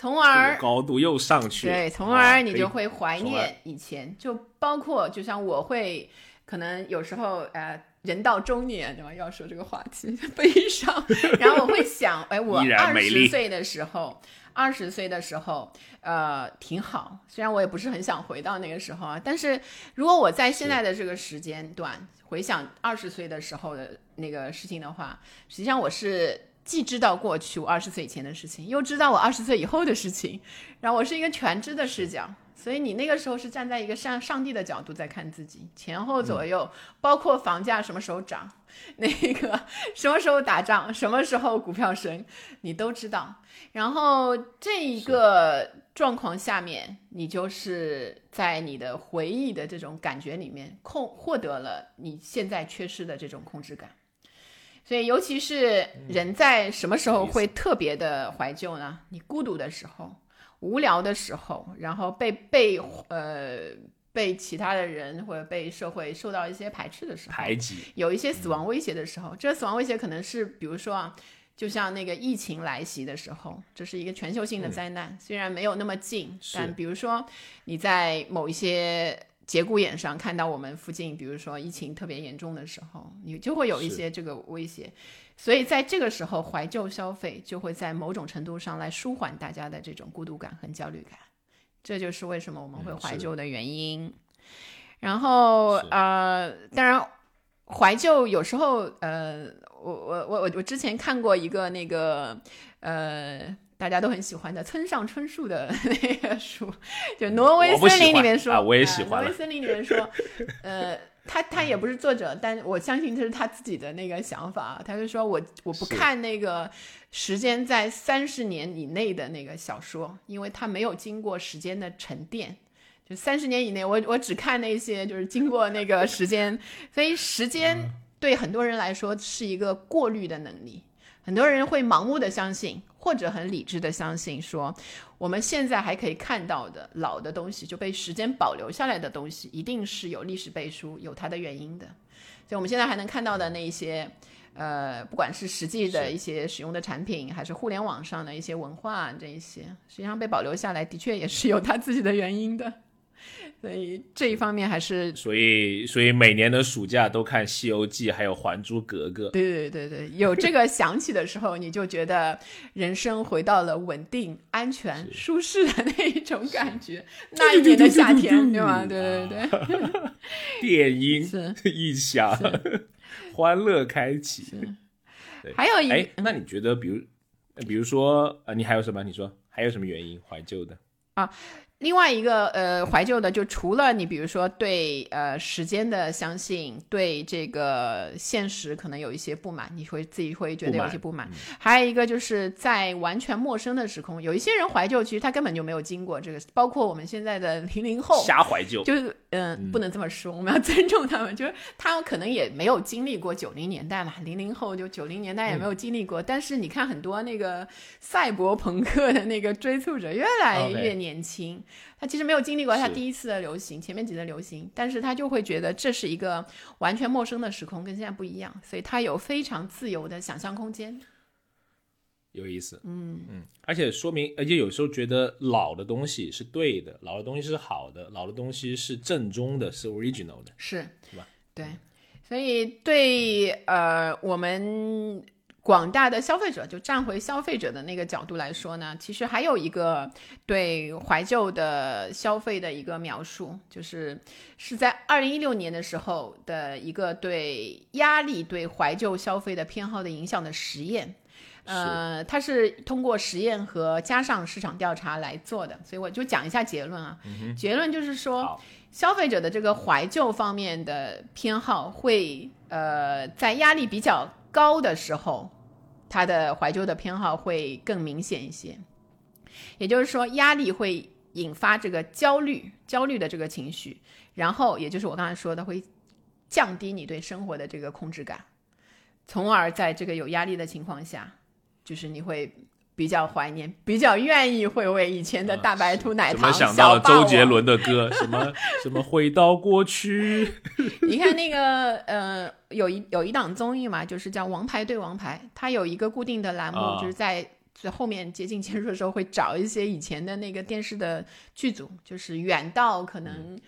B: 从而
A: 高度又上去。
B: 对，从
A: 啊
B: 而你就会怀念以前，就包括就像我会可能有时候呃。人到中年，对吧？要说这个话题，悲伤。然后我会想，哎，我二十岁的时候，二十岁的时候，呃，挺好。虽然我也不是很想回到那个时候啊，但是如果我在现在的这个时间段回想二十岁的时候的那个事情的话，实际上我是既知道过去我二十岁以前的事情，又知道我二十岁以后的事情，然后我是一个全知的视角。所以你那个时候是站在一个上上帝的角度在看自己，前后左右，包括房价什么时候涨，那个什么时候打仗，什么时候股票升，你都知道。然后这一个状况下面，你就是在你的回忆的这种感觉里面控获得了你现在缺失的这种控制感。所以，尤其是人在什么时候会特别的怀旧呢？你孤独的时候。无聊的时候，然后被被呃被其他的人或者被社会受到一些排斥的时候，
A: 排挤，
B: 有一些死亡威胁的时候，这个死亡威胁可能是比如说啊，就像那个疫情来袭的时候，这是一个全球性的灾难，虽然没有那么近，但比如说你在某一些节骨眼上看到我们附近，比如说疫情特别严重的时候，你就会有一些这个威胁。所以在这个时候，怀旧消费就会在某种程度上来舒缓大家的这种孤独感和焦虑感，这就是为什么我们会怀旧的原因。然后呃，当然怀旧有时候呃，我我我我我之前看过一个那个呃。大家都很喜欢的村上春树的 那个书，就《挪威森林》里面说，
A: 啊我也
B: 呃
A: 喜欢了
B: 挪威森林》里面说，呃，他他也不是作者，但我相信这是他自己的那个想法。他就说我我不看那个时间在三十年以内的那个小说，因为它没有经过时间的沉淀。就三十年以内，我我只看那些就是经过那个时间，所以时间对很多人来说是一个过滤的能力。很多人会盲目的相信，或者很理智的相信说，我们现在还可以看到的老的东西，就被时间保留下来的东西，一定是有历史背书，有它的原因的。所以我们现在还能看到的那一些，呃，不管是实际的一些使用的产品，还是互联网上的一些文化，这一些实际上被保留下来，的确也是有它自己的原因的。所以这一方面还是
A: 所以所以每年的暑假都看《西游记》还有《还珠格格》。
B: 对对对对，有这个想起的时候，你就觉得人生回到了稳定、安全、舒适的那一种感觉。那一年的夏天，对吧？对对对，
A: 电音
B: 是
A: 一响，欢乐开启。
B: 还有一
A: 哎，那你觉得，比如，呃比如说，呃，你还有什么？你说还有什么原因怀旧的？
B: 另外一个呃怀旧的，就除了你比如说对呃时间的相信，对这个现实可能有一些不满，你会自己会觉得有一些不满。还有一个就是在完全陌生的时空，有一些人怀旧，其实他根本就没有经过这个，包括我们现在的零零后
A: 瞎怀旧，
B: 就是嗯不能这么说，我们要尊重他们，就是他们可能也没有经历过九零年代嘛，零零后就九零年代也没有经历过，但是你看很多那个赛博朋克的那个追溯者越来越年轻。他其实没有经历过他第一次的流行，前面几次流行，但是他就会觉得这是一个完全陌生的时空，跟现在不一样，所以他有非常自由的想象空间。
A: 有意思，嗯嗯，而且说明，而且有时候觉得老的东西是对的，老的东西是好的，老的东西是正宗的，是 original 的，
B: 是
A: 是吧？
B: 对，所以对呃我们。广大的消费者，就站回消费者的那个角度来说呢，其实还有一个对怀旧的消费的一个描述，就是是在二零一六年的时候的一个对压力对怀旧消费的偏好的影响的实验。呃，它是通过实验和加上市场调查来做的，所以我就讲一下结论啊。结论就是说，消费者的这个怀旧方面的偏好会呃在压力比较。高的时候，他的怀旧的偏好会更明显一些。也就是说，压力会引发这个焦虑，焦虑的这个情绪，然后也就是我刚才说的，会降低你对生活的这个控制感，从而在这个有压力的情况下，就是你会。比较怀念，比较愿意回味以前的大白兔奶糖。
A: 怎么想到了周杰伦的歌？什么什么回到过去？
B: 你看那个呃，有一有一档综艺嘛，就是叫《王牌对王牌》，它有一个固定的栏目，就是在最后面接近结束的时候会找一些以前的那个电视的剧组，就是远到可能。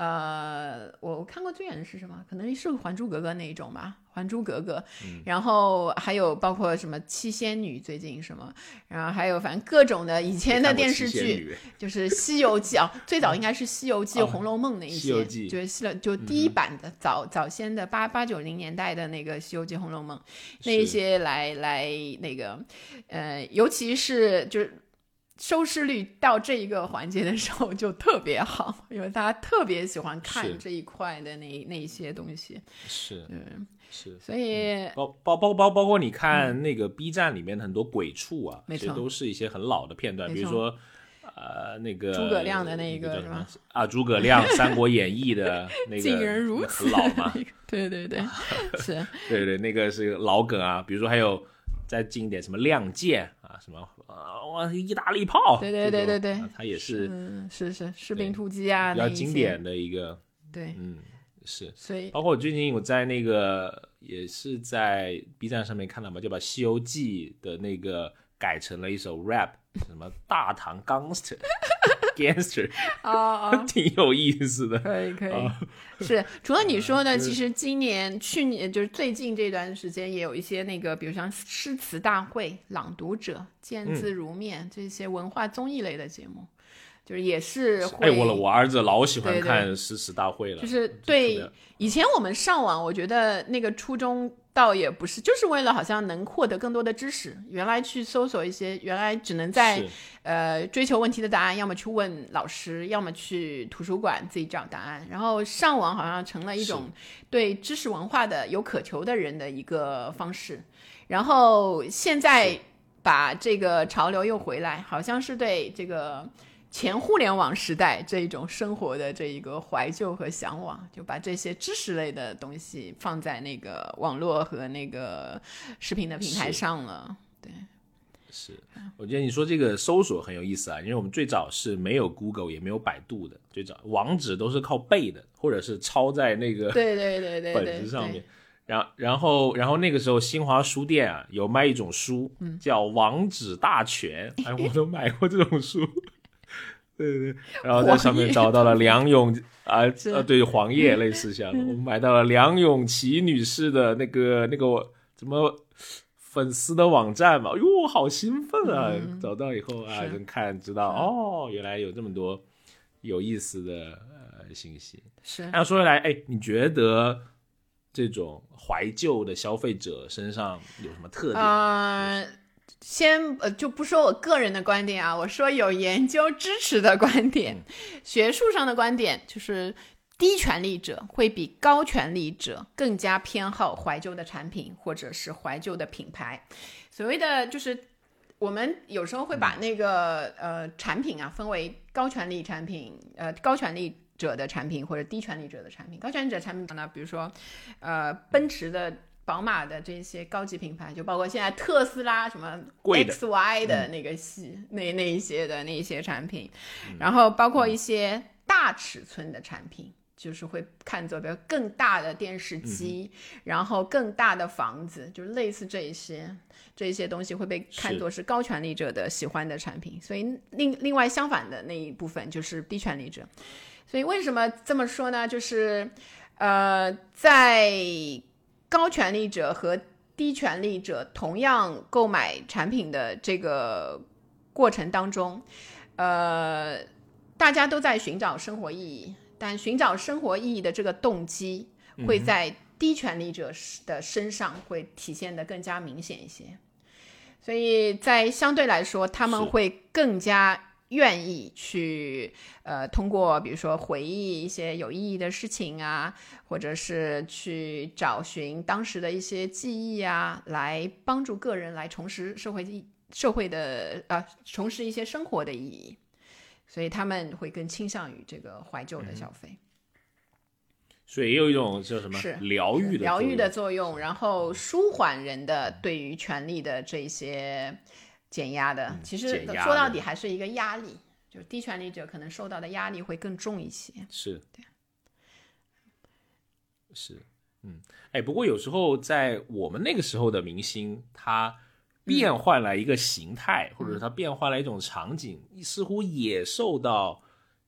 B: 呃，我看过最远的是什么？可能是《还珠格格》那一种吧，《还珠格格》。然后还有包括什么七仙女，最近什么，然后还有反正各种的以前的电视剧，就是《西游记》啊，最早应该是《西游记》《红楼梦》那一些，就是西就第一版的早早先的八八九零年代的那个《西游记》《红楼梦》那一些来来那个，呃，尤其是就是。收视率到这一个环节的时候就特别好，因为大家特别喜欢看这一块的那那一些东西。
A: 是，嗯，是。
B: 所以
A: 包包包包包括你看那个 B 站里面的很多鬼畜啊，其实都是一些很老的片段，比如说呃那个
B: 诸葛亮的那个是吗？
A: 啊，诸葛亮《三国演义》的那个，
B: 竟然如此
A: 老嘛？
B: 对 对对，是。
A: 对对，那个是老梗啊，比如说还有再近一点什么《亮剑》啊，什么。啊，哇！意大利炮，
B: 对对对对对，
A: 它也是，
B: 嗯，是是士兵突击啊，
A: 比较经典的一个，
B: 对，
A: 嗯，是，
B: 所以
A: 包括我最近我在那个也是在 B 站上面看到嘛，就把《西游记》的那个改成了一首 rap，什么大唐 gangster。Gangster
B: 啊，
A: 挺有意思的。
B: 可以可以，是除了你说的，其实今年、去年就是最近这段时间，也有一些那个，比如像诗词大会、朗读者、见字如面这些文化综艺类的节目，就是也是。
A: 哎，我我儿子老喜欢看诗词大会了。
B: 就是对以前我们上网，我觉得那个初衷。倒也不是，就是为了好像能获得更多的知识。原来去搜索一些，原来只能在呃追求问题的答案，要么去问老师，要么去图书馆自己找答案。然后上网好像成了一种对知识文化的有渴求的人的一个方式。然后现在把这个潮流又回来，好像是对这个。前互联网时代这一种生活的这一个怀旧和向往，就把这些知识类的东西放在那个网络和那个视频的平台上了。对，
A: 是，我觉得你说这个搜索很有意思啊，因为我们最早是没有 Google 也没有百度的，最早网址都是靠背的，或者是抄在那个
B: 对对对对
A: 本子上面。然然后然后那个时候新华书店啊有卖一种书，叫《网址大全》，哎，我都买过这种书。对对对，然后在上面找到了梁咏啊，呃，对黄叶类似像，我们买到了梁咏琪女士的那个那个什么粉丝的网站嘛，哟，好兴奋啊！找到以后啊，能看知道哦，原来有这么多有意思的呃信息。
B: 是，
A: 那说回来，哎，你觉得这种怀旧的消费者身上有什么特点？
B: 先呃就不说我个人的观点啊，我说有研究支持的观点，学术上的观点就是低权力者会比高权力者更加偏好怀旧的产品或者是怀旧的品牌。所谓的就是我们有时候会把那个呃产品啊分为高权力产品，呃高权力者的产品或者低权力者的产品。高权力者产品呢，比如说呃奔驰的。宝马的这些高级品牌，就包括现在特斯拉什么 X Y 的那个系那那一些的那一些产品，然后包括一些大尺寸的产品，就是会看作比如更大的电视机，然后更大的房子，就是类似这一些这一些东西会被看作是高权力者的喜欢的产品。所以另另外相反的那一部分就是低权力者。所以为什么这么说呢？就是呃在。高权力者和低权力者同样购买产品的这个过程当中，呃，大家都在寻找生活意义，但寻找生活意义的这个动机会在低权力者的身上会体现的更加明显一些，所以在相对来说，他们会更加。愿意去呃，通过比如说回忆一些有意义的事情啊，或者是去找寻当时的一些记忆啊，来帮助个人来重拾社会意社会的啊，重拾一些生活的意义，所以他们会更倾向于这个怀旧的消费。
A: 所以也有一种叫什么是疗愈的
B: 疗愈的作用，然后舒缓人的对于权力的这些。减压的，其实说到底还是一个压力，就是低权力者可能受到的压力会更重一些。
A: 是，对，是，嗯，哎，不过有时候在我们那个时候的明星，他变换了一个形态，或者他变换了一种场景，似乎也受到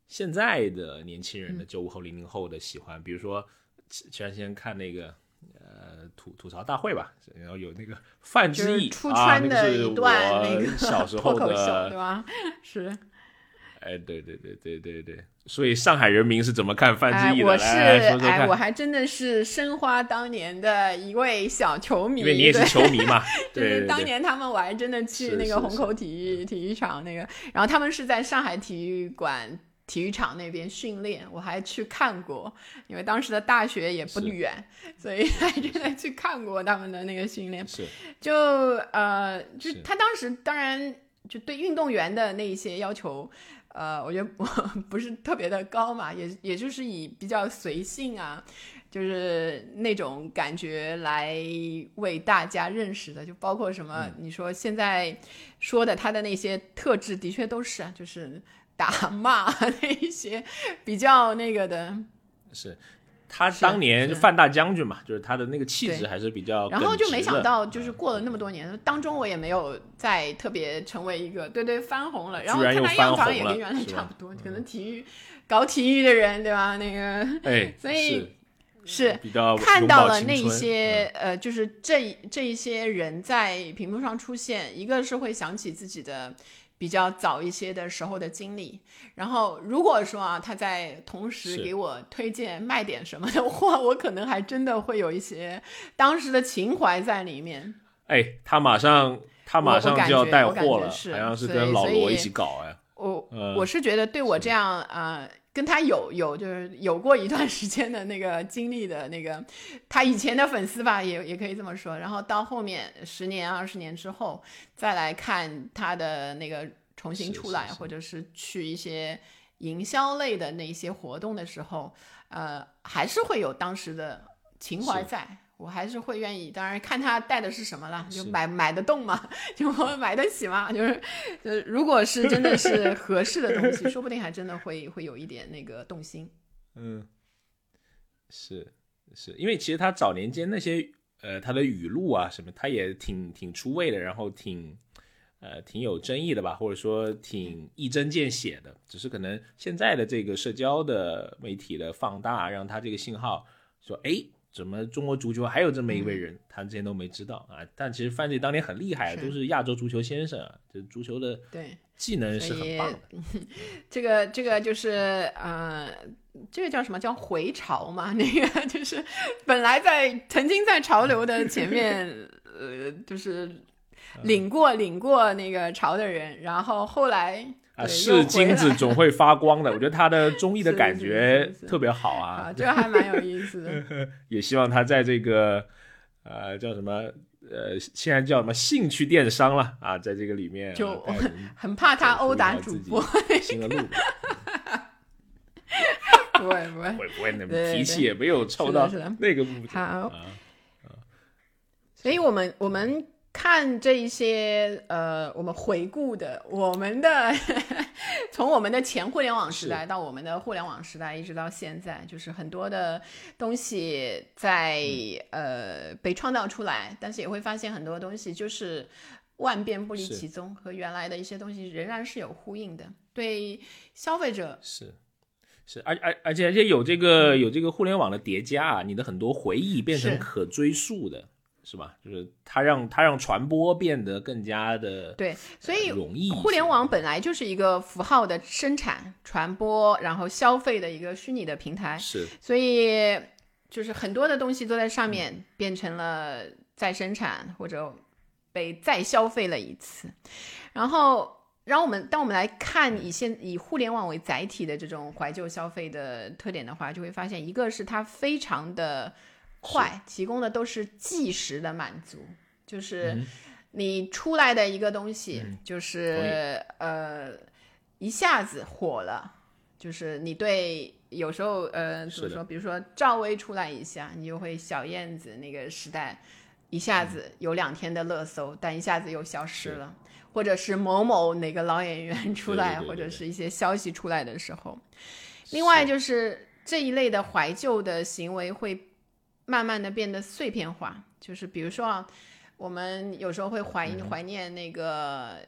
A: 现在的年轻人的九五后、零零后的喜欢。比如说，前段时间看那个。呃，吐吐槽大会吧，然后有那个范志毅
B: 啊，那
A: 个是我小时 候
B: 的，对吧？是，
A: 哎，对对对对对对，所以上海人民是怎么看范志毅的？
B: 我是哎，我还真的是申花当年的一位小球迷，
A: 因为你也是球迷嘛。
B: 就是当年他们，我还真的去那个虹口体育体育场那个，然后他们是在上海体育馆。体育场那边训练，我还去看过，因为当时的大学也不远，所以还真的去看过他们的那个训练。
A: 是，
B: 就呃，就他当时当然就对运动员的那一些要求，呃，我觉得我不是特别的高嘛，也也就是以比较随性啊，就是那种感觉来为大家认识的，就包括什么你说现在说的他的那些特质，的确都是啊，就是。打骂 那一些比较那个的，
A: 是他当年范大将军嘛，就是他的那个气质还是比较。
B: 然后就没想到，就是过了那么多年当中，我也没有再特别成为一个对对翻红了。然后看他样子也跟原来差不多，可能体育搞体育的人对吧？那个
A: 哎，
B: 所以
A: 是
B: 比较看到了那一些呃，就是这这一些人在屏幕上出现，一个是会想起自己的。比较早一些的时候的经历，然后如果说啊，他在同时给我推荐卖点什么的话，我可能还真的会有一些当时的情怀在里面。
A: 哎，他马上他马上就要带货了，
B: 好
A: 像是跟老罗一起搞哎。
B: 我我是觉得对我这样啊。跟他有有就是有过一段时间的那个经历的那个，他以前的粉丝吧，也也可以这么说。然后到后面十年二十年之后再来看他的那个重新出来，或者是去一些营销类的那些活动的时候，呃，还是会有当时的情怀在。我还是会愿意，当然看他带的是什么了，就买买得动嘛，就我买得起嘛，就是，呃，如果是真的是合适的东西，说不定还真的会会有一点那个动心。
A: 嗯，是是，因为其实他早年间那些呃他的语录啊什么，他也挺挺出位的，然后挺呃挺有争议的吧，或者说挺一针见血的，只是可能现在的这个社交的媒体的放大，让他这个信号说哎。怎么中国足球还有这么一位人？他之前都没知道啊！但其实范志当年很厉害，都是亚洲足球先生啊！这足球的
B: 对
A: 技能是很棒的。
B: 这个这个就是呃，这个叫什么叫回潮嘛？那个就是本来在曾经在潮流的前面，呃，就是领过领过那个潮的人，然后后来
A: 啊，是金子总会发光的。我觉得他的综艺的感觉特别好
B: 啊，
A: 啊，
B: 这个还蛮有意思的。
A: 也希望他在这个呃叫什么呃现在叫什么兴趣电商了啊，在这个里面啊
B: 就
A: 带人
B: 很怕他殴打主播，
A: 新的路。
B: 不会不会。
A: 会不会那么脾气也没有臭到那个步骤
B: 好
A: 啊？
B: 所以我们我们看这一些呃，我们回顾的我们的 从我们的前互联网时代到我们的互联网时代，一直到现在，就是很多的东西在、呃被创造出来，但是也会发现很多东西就是万变不离其宗，和原来的一些东西仍然是有呼应的。对消费者
A: 是是，而而而且而且有这个有这个互联网的叠加啊，你的很多回忆变成可追溯的，是吧？就是它让它让传播变得更加的
B: 对，所以
A: 呃容易。
B: 互联网本来就是一个符号的生产、传播，然后消费的一个虚拟的平台，
A: 是
B: 所以就是很多的东西都在上面变成了再生产或者被再消费了一次，然后。让我们当我们来看以现以互联网为载体的这种怀旧消费的特点的话，就会发现，一个是它非常的快，提供的都是即时的满足，就是
A: 嗯。
B: 你出来的一个东西，
A: 嗯。
B: 就是呃一下子火了，就是你对有时候呃怎么说，比如说赵薇出来一下，你就会小燕子那个时代一下子有两天的热搜，但一下子又消失了。或者是某某哪个老演员出来，
A: 对对对对
B: 或者是一些消息出来的时候，另外就是这一类的怀旧的行为会慢慢的变得碎片化，就是比如说啊，我们有时候会怀
A: 嗯
B: 怀念那个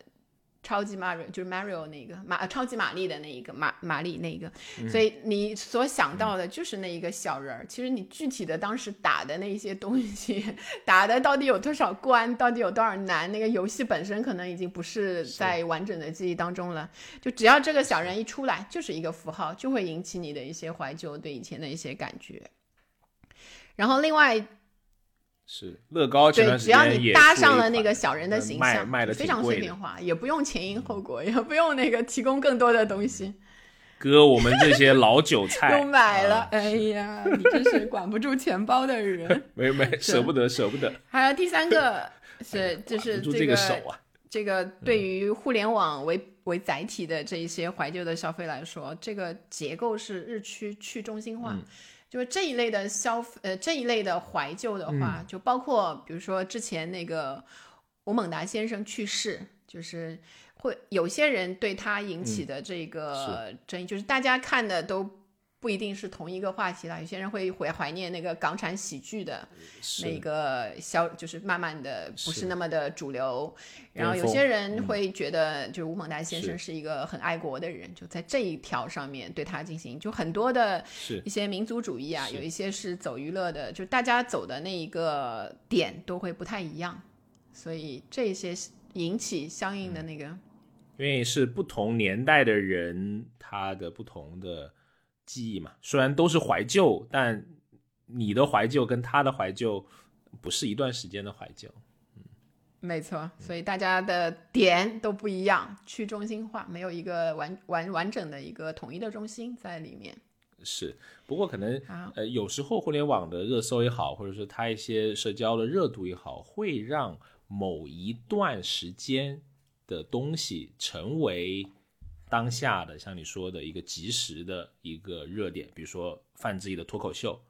B: 超级 Mario，就是 Mario 那个马呃超级玛丽的那一个玛玛丽那一个，
A: 嗯
B: 所以你所想到的就是那一个小人儿。其实你具体的当时打的那些东西，打的到底有多少关，到底有多少难，那个游戏本身可能已经不是在完整的记忆当中了。就只要这个小人一出来，就是一个符号，就会引起你的一些怀旧，对以前的一些感觉。然后另外
A: 是乐高
B: 对，只要你搭上了那个小人的
A: 呃
B: 形象，
A: 卖卖的
B: 非常碎片化，也不用前因后果，也不用那个提供更多的东西，
A: 割我们这些老韭菜
B: 都买了。
A: 啊
B: 哎呀，你真是管不住钱包的人。
A: 没没舍不得舍不得，
B: 还有第三个是，就是这
A: 这个手啊，
B: 这个对于互联网为为载体的这一些怀旧的消费来说，这个结构是日趋去中心化。
A: 嗯
B: 就是这一类的消费，呃，这一类的怀旧的话，
A: 嗯。
B: 就包括比如说之前那个吴孟达先生去世，就是会有些人对他引
A: 嗯
B: 起的这个争议，就是大家看的都不一定是同一个话题了。有些人会怀怀念那个港产喜剧的那个消，就是慢慢的不
A: 是
B: 是。那么的主流。然后有些人会觉得，就是吴孟达先生
A: 是。
B: 是一个很爱国的人，就在这一条上面对他进行就很多的
A: 是
B: 一些民族主义啊，有一些是走娱乐的，就大家走的那一个点都会不太一样，所以这些引起相应的那个，
A: 因为是不同年代的人，他的不同的记忆嘛。虽然都是怀旧，但你的怀旧跟他的怀旧不是一段时间的怀旧。
B: 没错，所以大家的点都不一样，去中心化，没有一个完完完整的一个统一的中心在里面。
A: 是，不过可能呃，有时候互联网的热搜也好，或者说它一些社交的热度也好，会让某一段时间的东西成为当下的，像你说的一个即时的一个热点，比如说范志毅的脱口秀，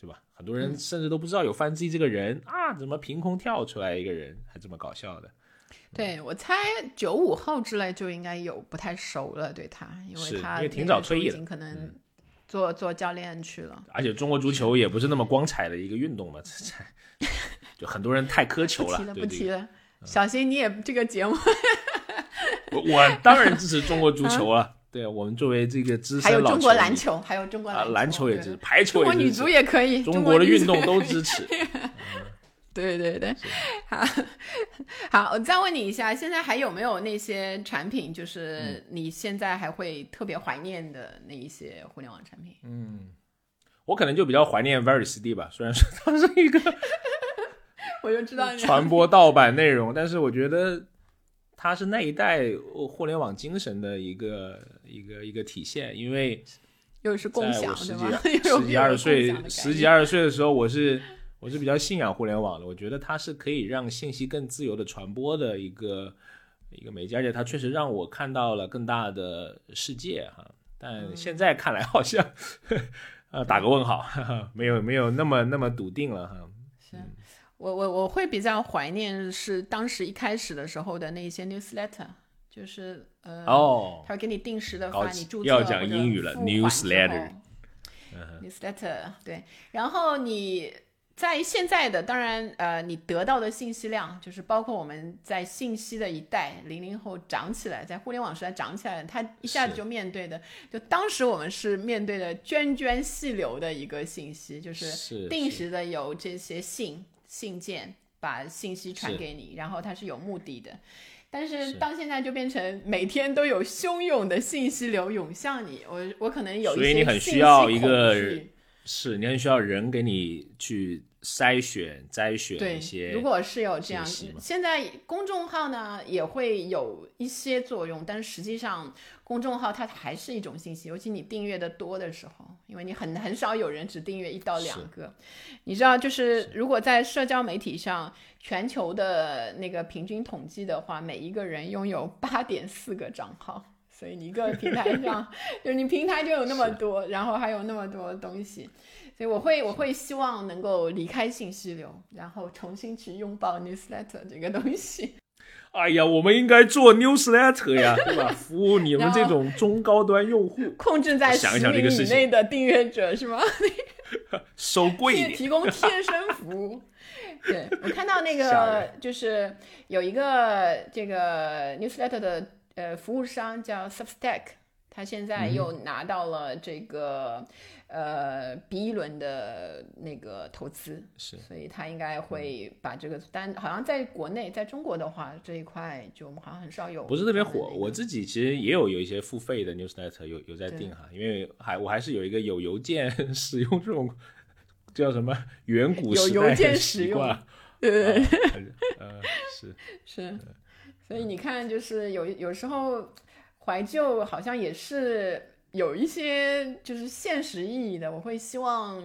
A: 对吧？很多人甚至都不知道有范志毅这个人、啊，怎么凭空跳出来一个人，还这么搞笑的？
B: 对我猜九五后之类就应该有不太熟了，对他，因为他
A: 因为挺早退役了
B: 可能做做教练去了。
A: 而且中国足球也不是那么光彩的一个运动嘛，就很多人太苛求了
B: 不提。了，
A: 对
B: 不提了。小心你也这个节目
A: 我 我当然支持中国足球啊！对啊，我们作为这个资
B: 还有中国篮球，还有中国
A: 啊，
B: 篮
A: 篮球也支持，排球也支持
B: 中国女足，也可以，
A: 中国的运动都支持。
B: 对对对，好，好，我再问你一下，现在还有没有那些产品，
A: 嗯
B: 就是你现在还会特别怀念的那一些互联网产品？
A: 嗯。我可能就比较怀念 Very CD 吧，虽然说它是一个
B: 我就知道你
A: 传播盗版内容，但是我觉得它是那一代互联网精神的一个一个一个体现，因为
B: 又是共享，
A: 十
B: 对吧？
A: 几十几二十岁十几二十岁的时候，我是我是比较信仰互联网的，我觉得它是可以让信息更自由的传播的一个一个媒介，而且它确实让我看到了更大的世界哈。但现在看来好像，呃，打个问号，没有没有那么那么笃定了哈。
B: 是我我我会比较怀念是当时一开始的时候的那些 newsletter，就是呃，
A: 哦，
B: 他会给你定时的发你注册
A: 要讲英语了
B: ，newsletter，newsletter 对，然后你。在现在的当然，呃，你得到的信息量，就是包括我们在信息的一代零零后长起来，在互联网时代长起来，他一下子就面对的，就当时我们是面对的涓涓细流的一个信息，就是定时的有这些信信件把信息传给你，然后它是有目的的，但是到现在就变成每天都有汹涌的信息流涌向你，我我可能有一些
A: 需要一个。是，你很需要人给你去筛选、筛选一些。
B: 如果是有这样，现在公众号呢也会有一些作用，但是实际上公众号它还是一种信息，尤其你订阅的多的时候，因为你很 很少有人只订阅一到两个。你知道，就是如果在社交媒体上，全球的那个平均统计的话，每一个人拥有八点四个账号。所以你一个平台上，就是你平台就有那么多，然后还有那么多东西，所以我会我会希望能够离开信息流，然后重新去拥抱 newsletter 这个东西。
A: 哎呀，我们应该做 newsletter 呀，对吧？服务你们这种中高端用户，
B: 控制在十名以内的订阅者是吗？
A: 收贵
B: 提供贴身服务。对我看到那个就是有一个这个 newsletter 的。呃，服务商叫 Substack，他现在又拿到了这个呃 B 轮的那个投资，
A: 是，
B: 所以他应该会把这个单，好像在国内，在中国的话这一块就我们好像很少有，
A: 不是特别火。我自己其实也有有一些付费的 newsletter，有有在订哈，因为还我还是有一个有邮件 使用这种叫什么远古
B: 有邮件使用，对对对，
A: 呃是
B: 是。所以你看，就是有有时候怀旧好像也是有一些就是现实意义的。我会希望，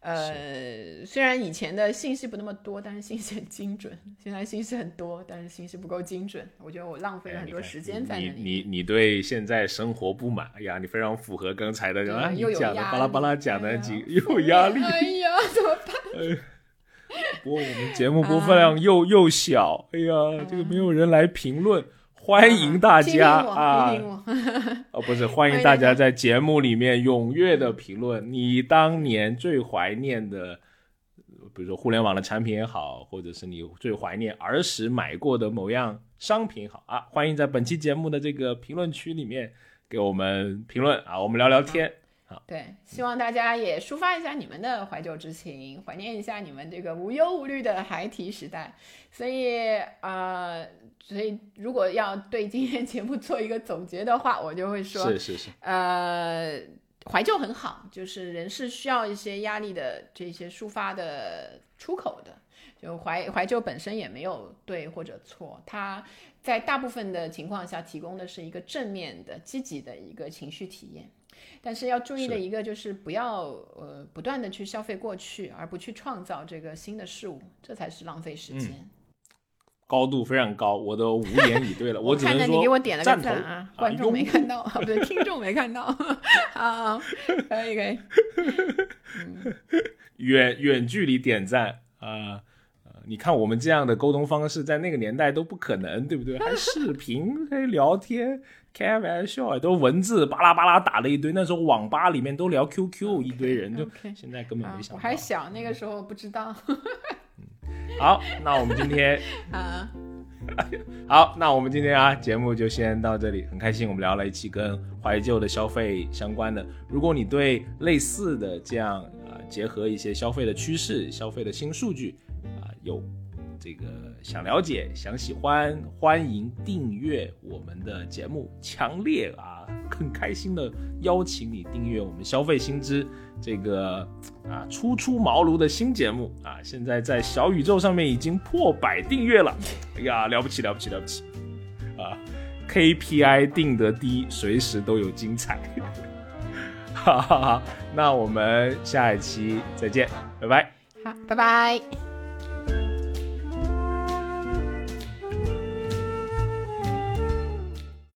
B: 呃，虽然以前的信息不那么多，但是信息很精准。现在信息很多，但是信息不够精准。我觉得我浪费了很多时间在那里。
A: 你你你对现在生活不满？哎呀，你非常符合刚才的啊，你讲的巴拉巴拉讲的几有压力。
B: 哎呀，怎么办？
A: 播我们节目播放量又又小，哎呀，这个没有人来评论，欢迎大家啊！哦，不是，欢迎大家在节目里面踊跃的评论，你当年最怀念的，比如说互联网的产品也好，或者是你最怀念儿时买过的某样商品好啊，欢迎在本期节目的这个评论区里面给我们评论啊，我们聊聊天。
B: 对，希望大家也抒发一下你们的怀旧之情，怀念一下你们这个无忧无虑的孩提时代。所以啊，所以如果要对今天节目做一个总结的话，我就会说，
A: 是是是，
B: 呃，怀旧很好，就是人是需要一些压力的这些抒发的出口的。就怀怀旧本身也没有对或者错，它在大部分的情况下提供的是一个正面的、积极的一个情绪体验。但是要注意的一个就是不要呃不断的去消费过去，而不去创造这个新的事物，这才是浪费时间。
A: 高度非常高，我都无言以对了。我只能说
B: 你给我点了个赞啊，观众没看到，不对，听众没看到。好，可以可以。
A: 远远距离点赞啊。你看我们这样的沟通方式，在那个年代都不可能，对不对？还视频，还聊天，开玩笑，都文字巴拉巴拉打了一堆。那时候网吧里面都聊 QQ，一堆人，就现在根本没想。
B: 我还小，那个时候不知道。
A: 好，那我们今天啊，好，那我们今天啊节目就先到这里。很开心，我们聊了一期跟怀旧的消费相关的。如果你对类似的这样啊，结合一些消费的趋势、消费的新数据啊。有这个想了解、想喜欢，欢迎订阅我们的节目，强烈啊，很开心的邀请你订阅我们消费新知这个啊初出茅庐的新节目啊，现在在小宇宙上面已经破百订阅了，哎呀，了不起了不起了不起啊！KPI 定得低，随时都有精彩。哈哈哈，那我们下一期再见，拜拜。
B: 好，拜拜。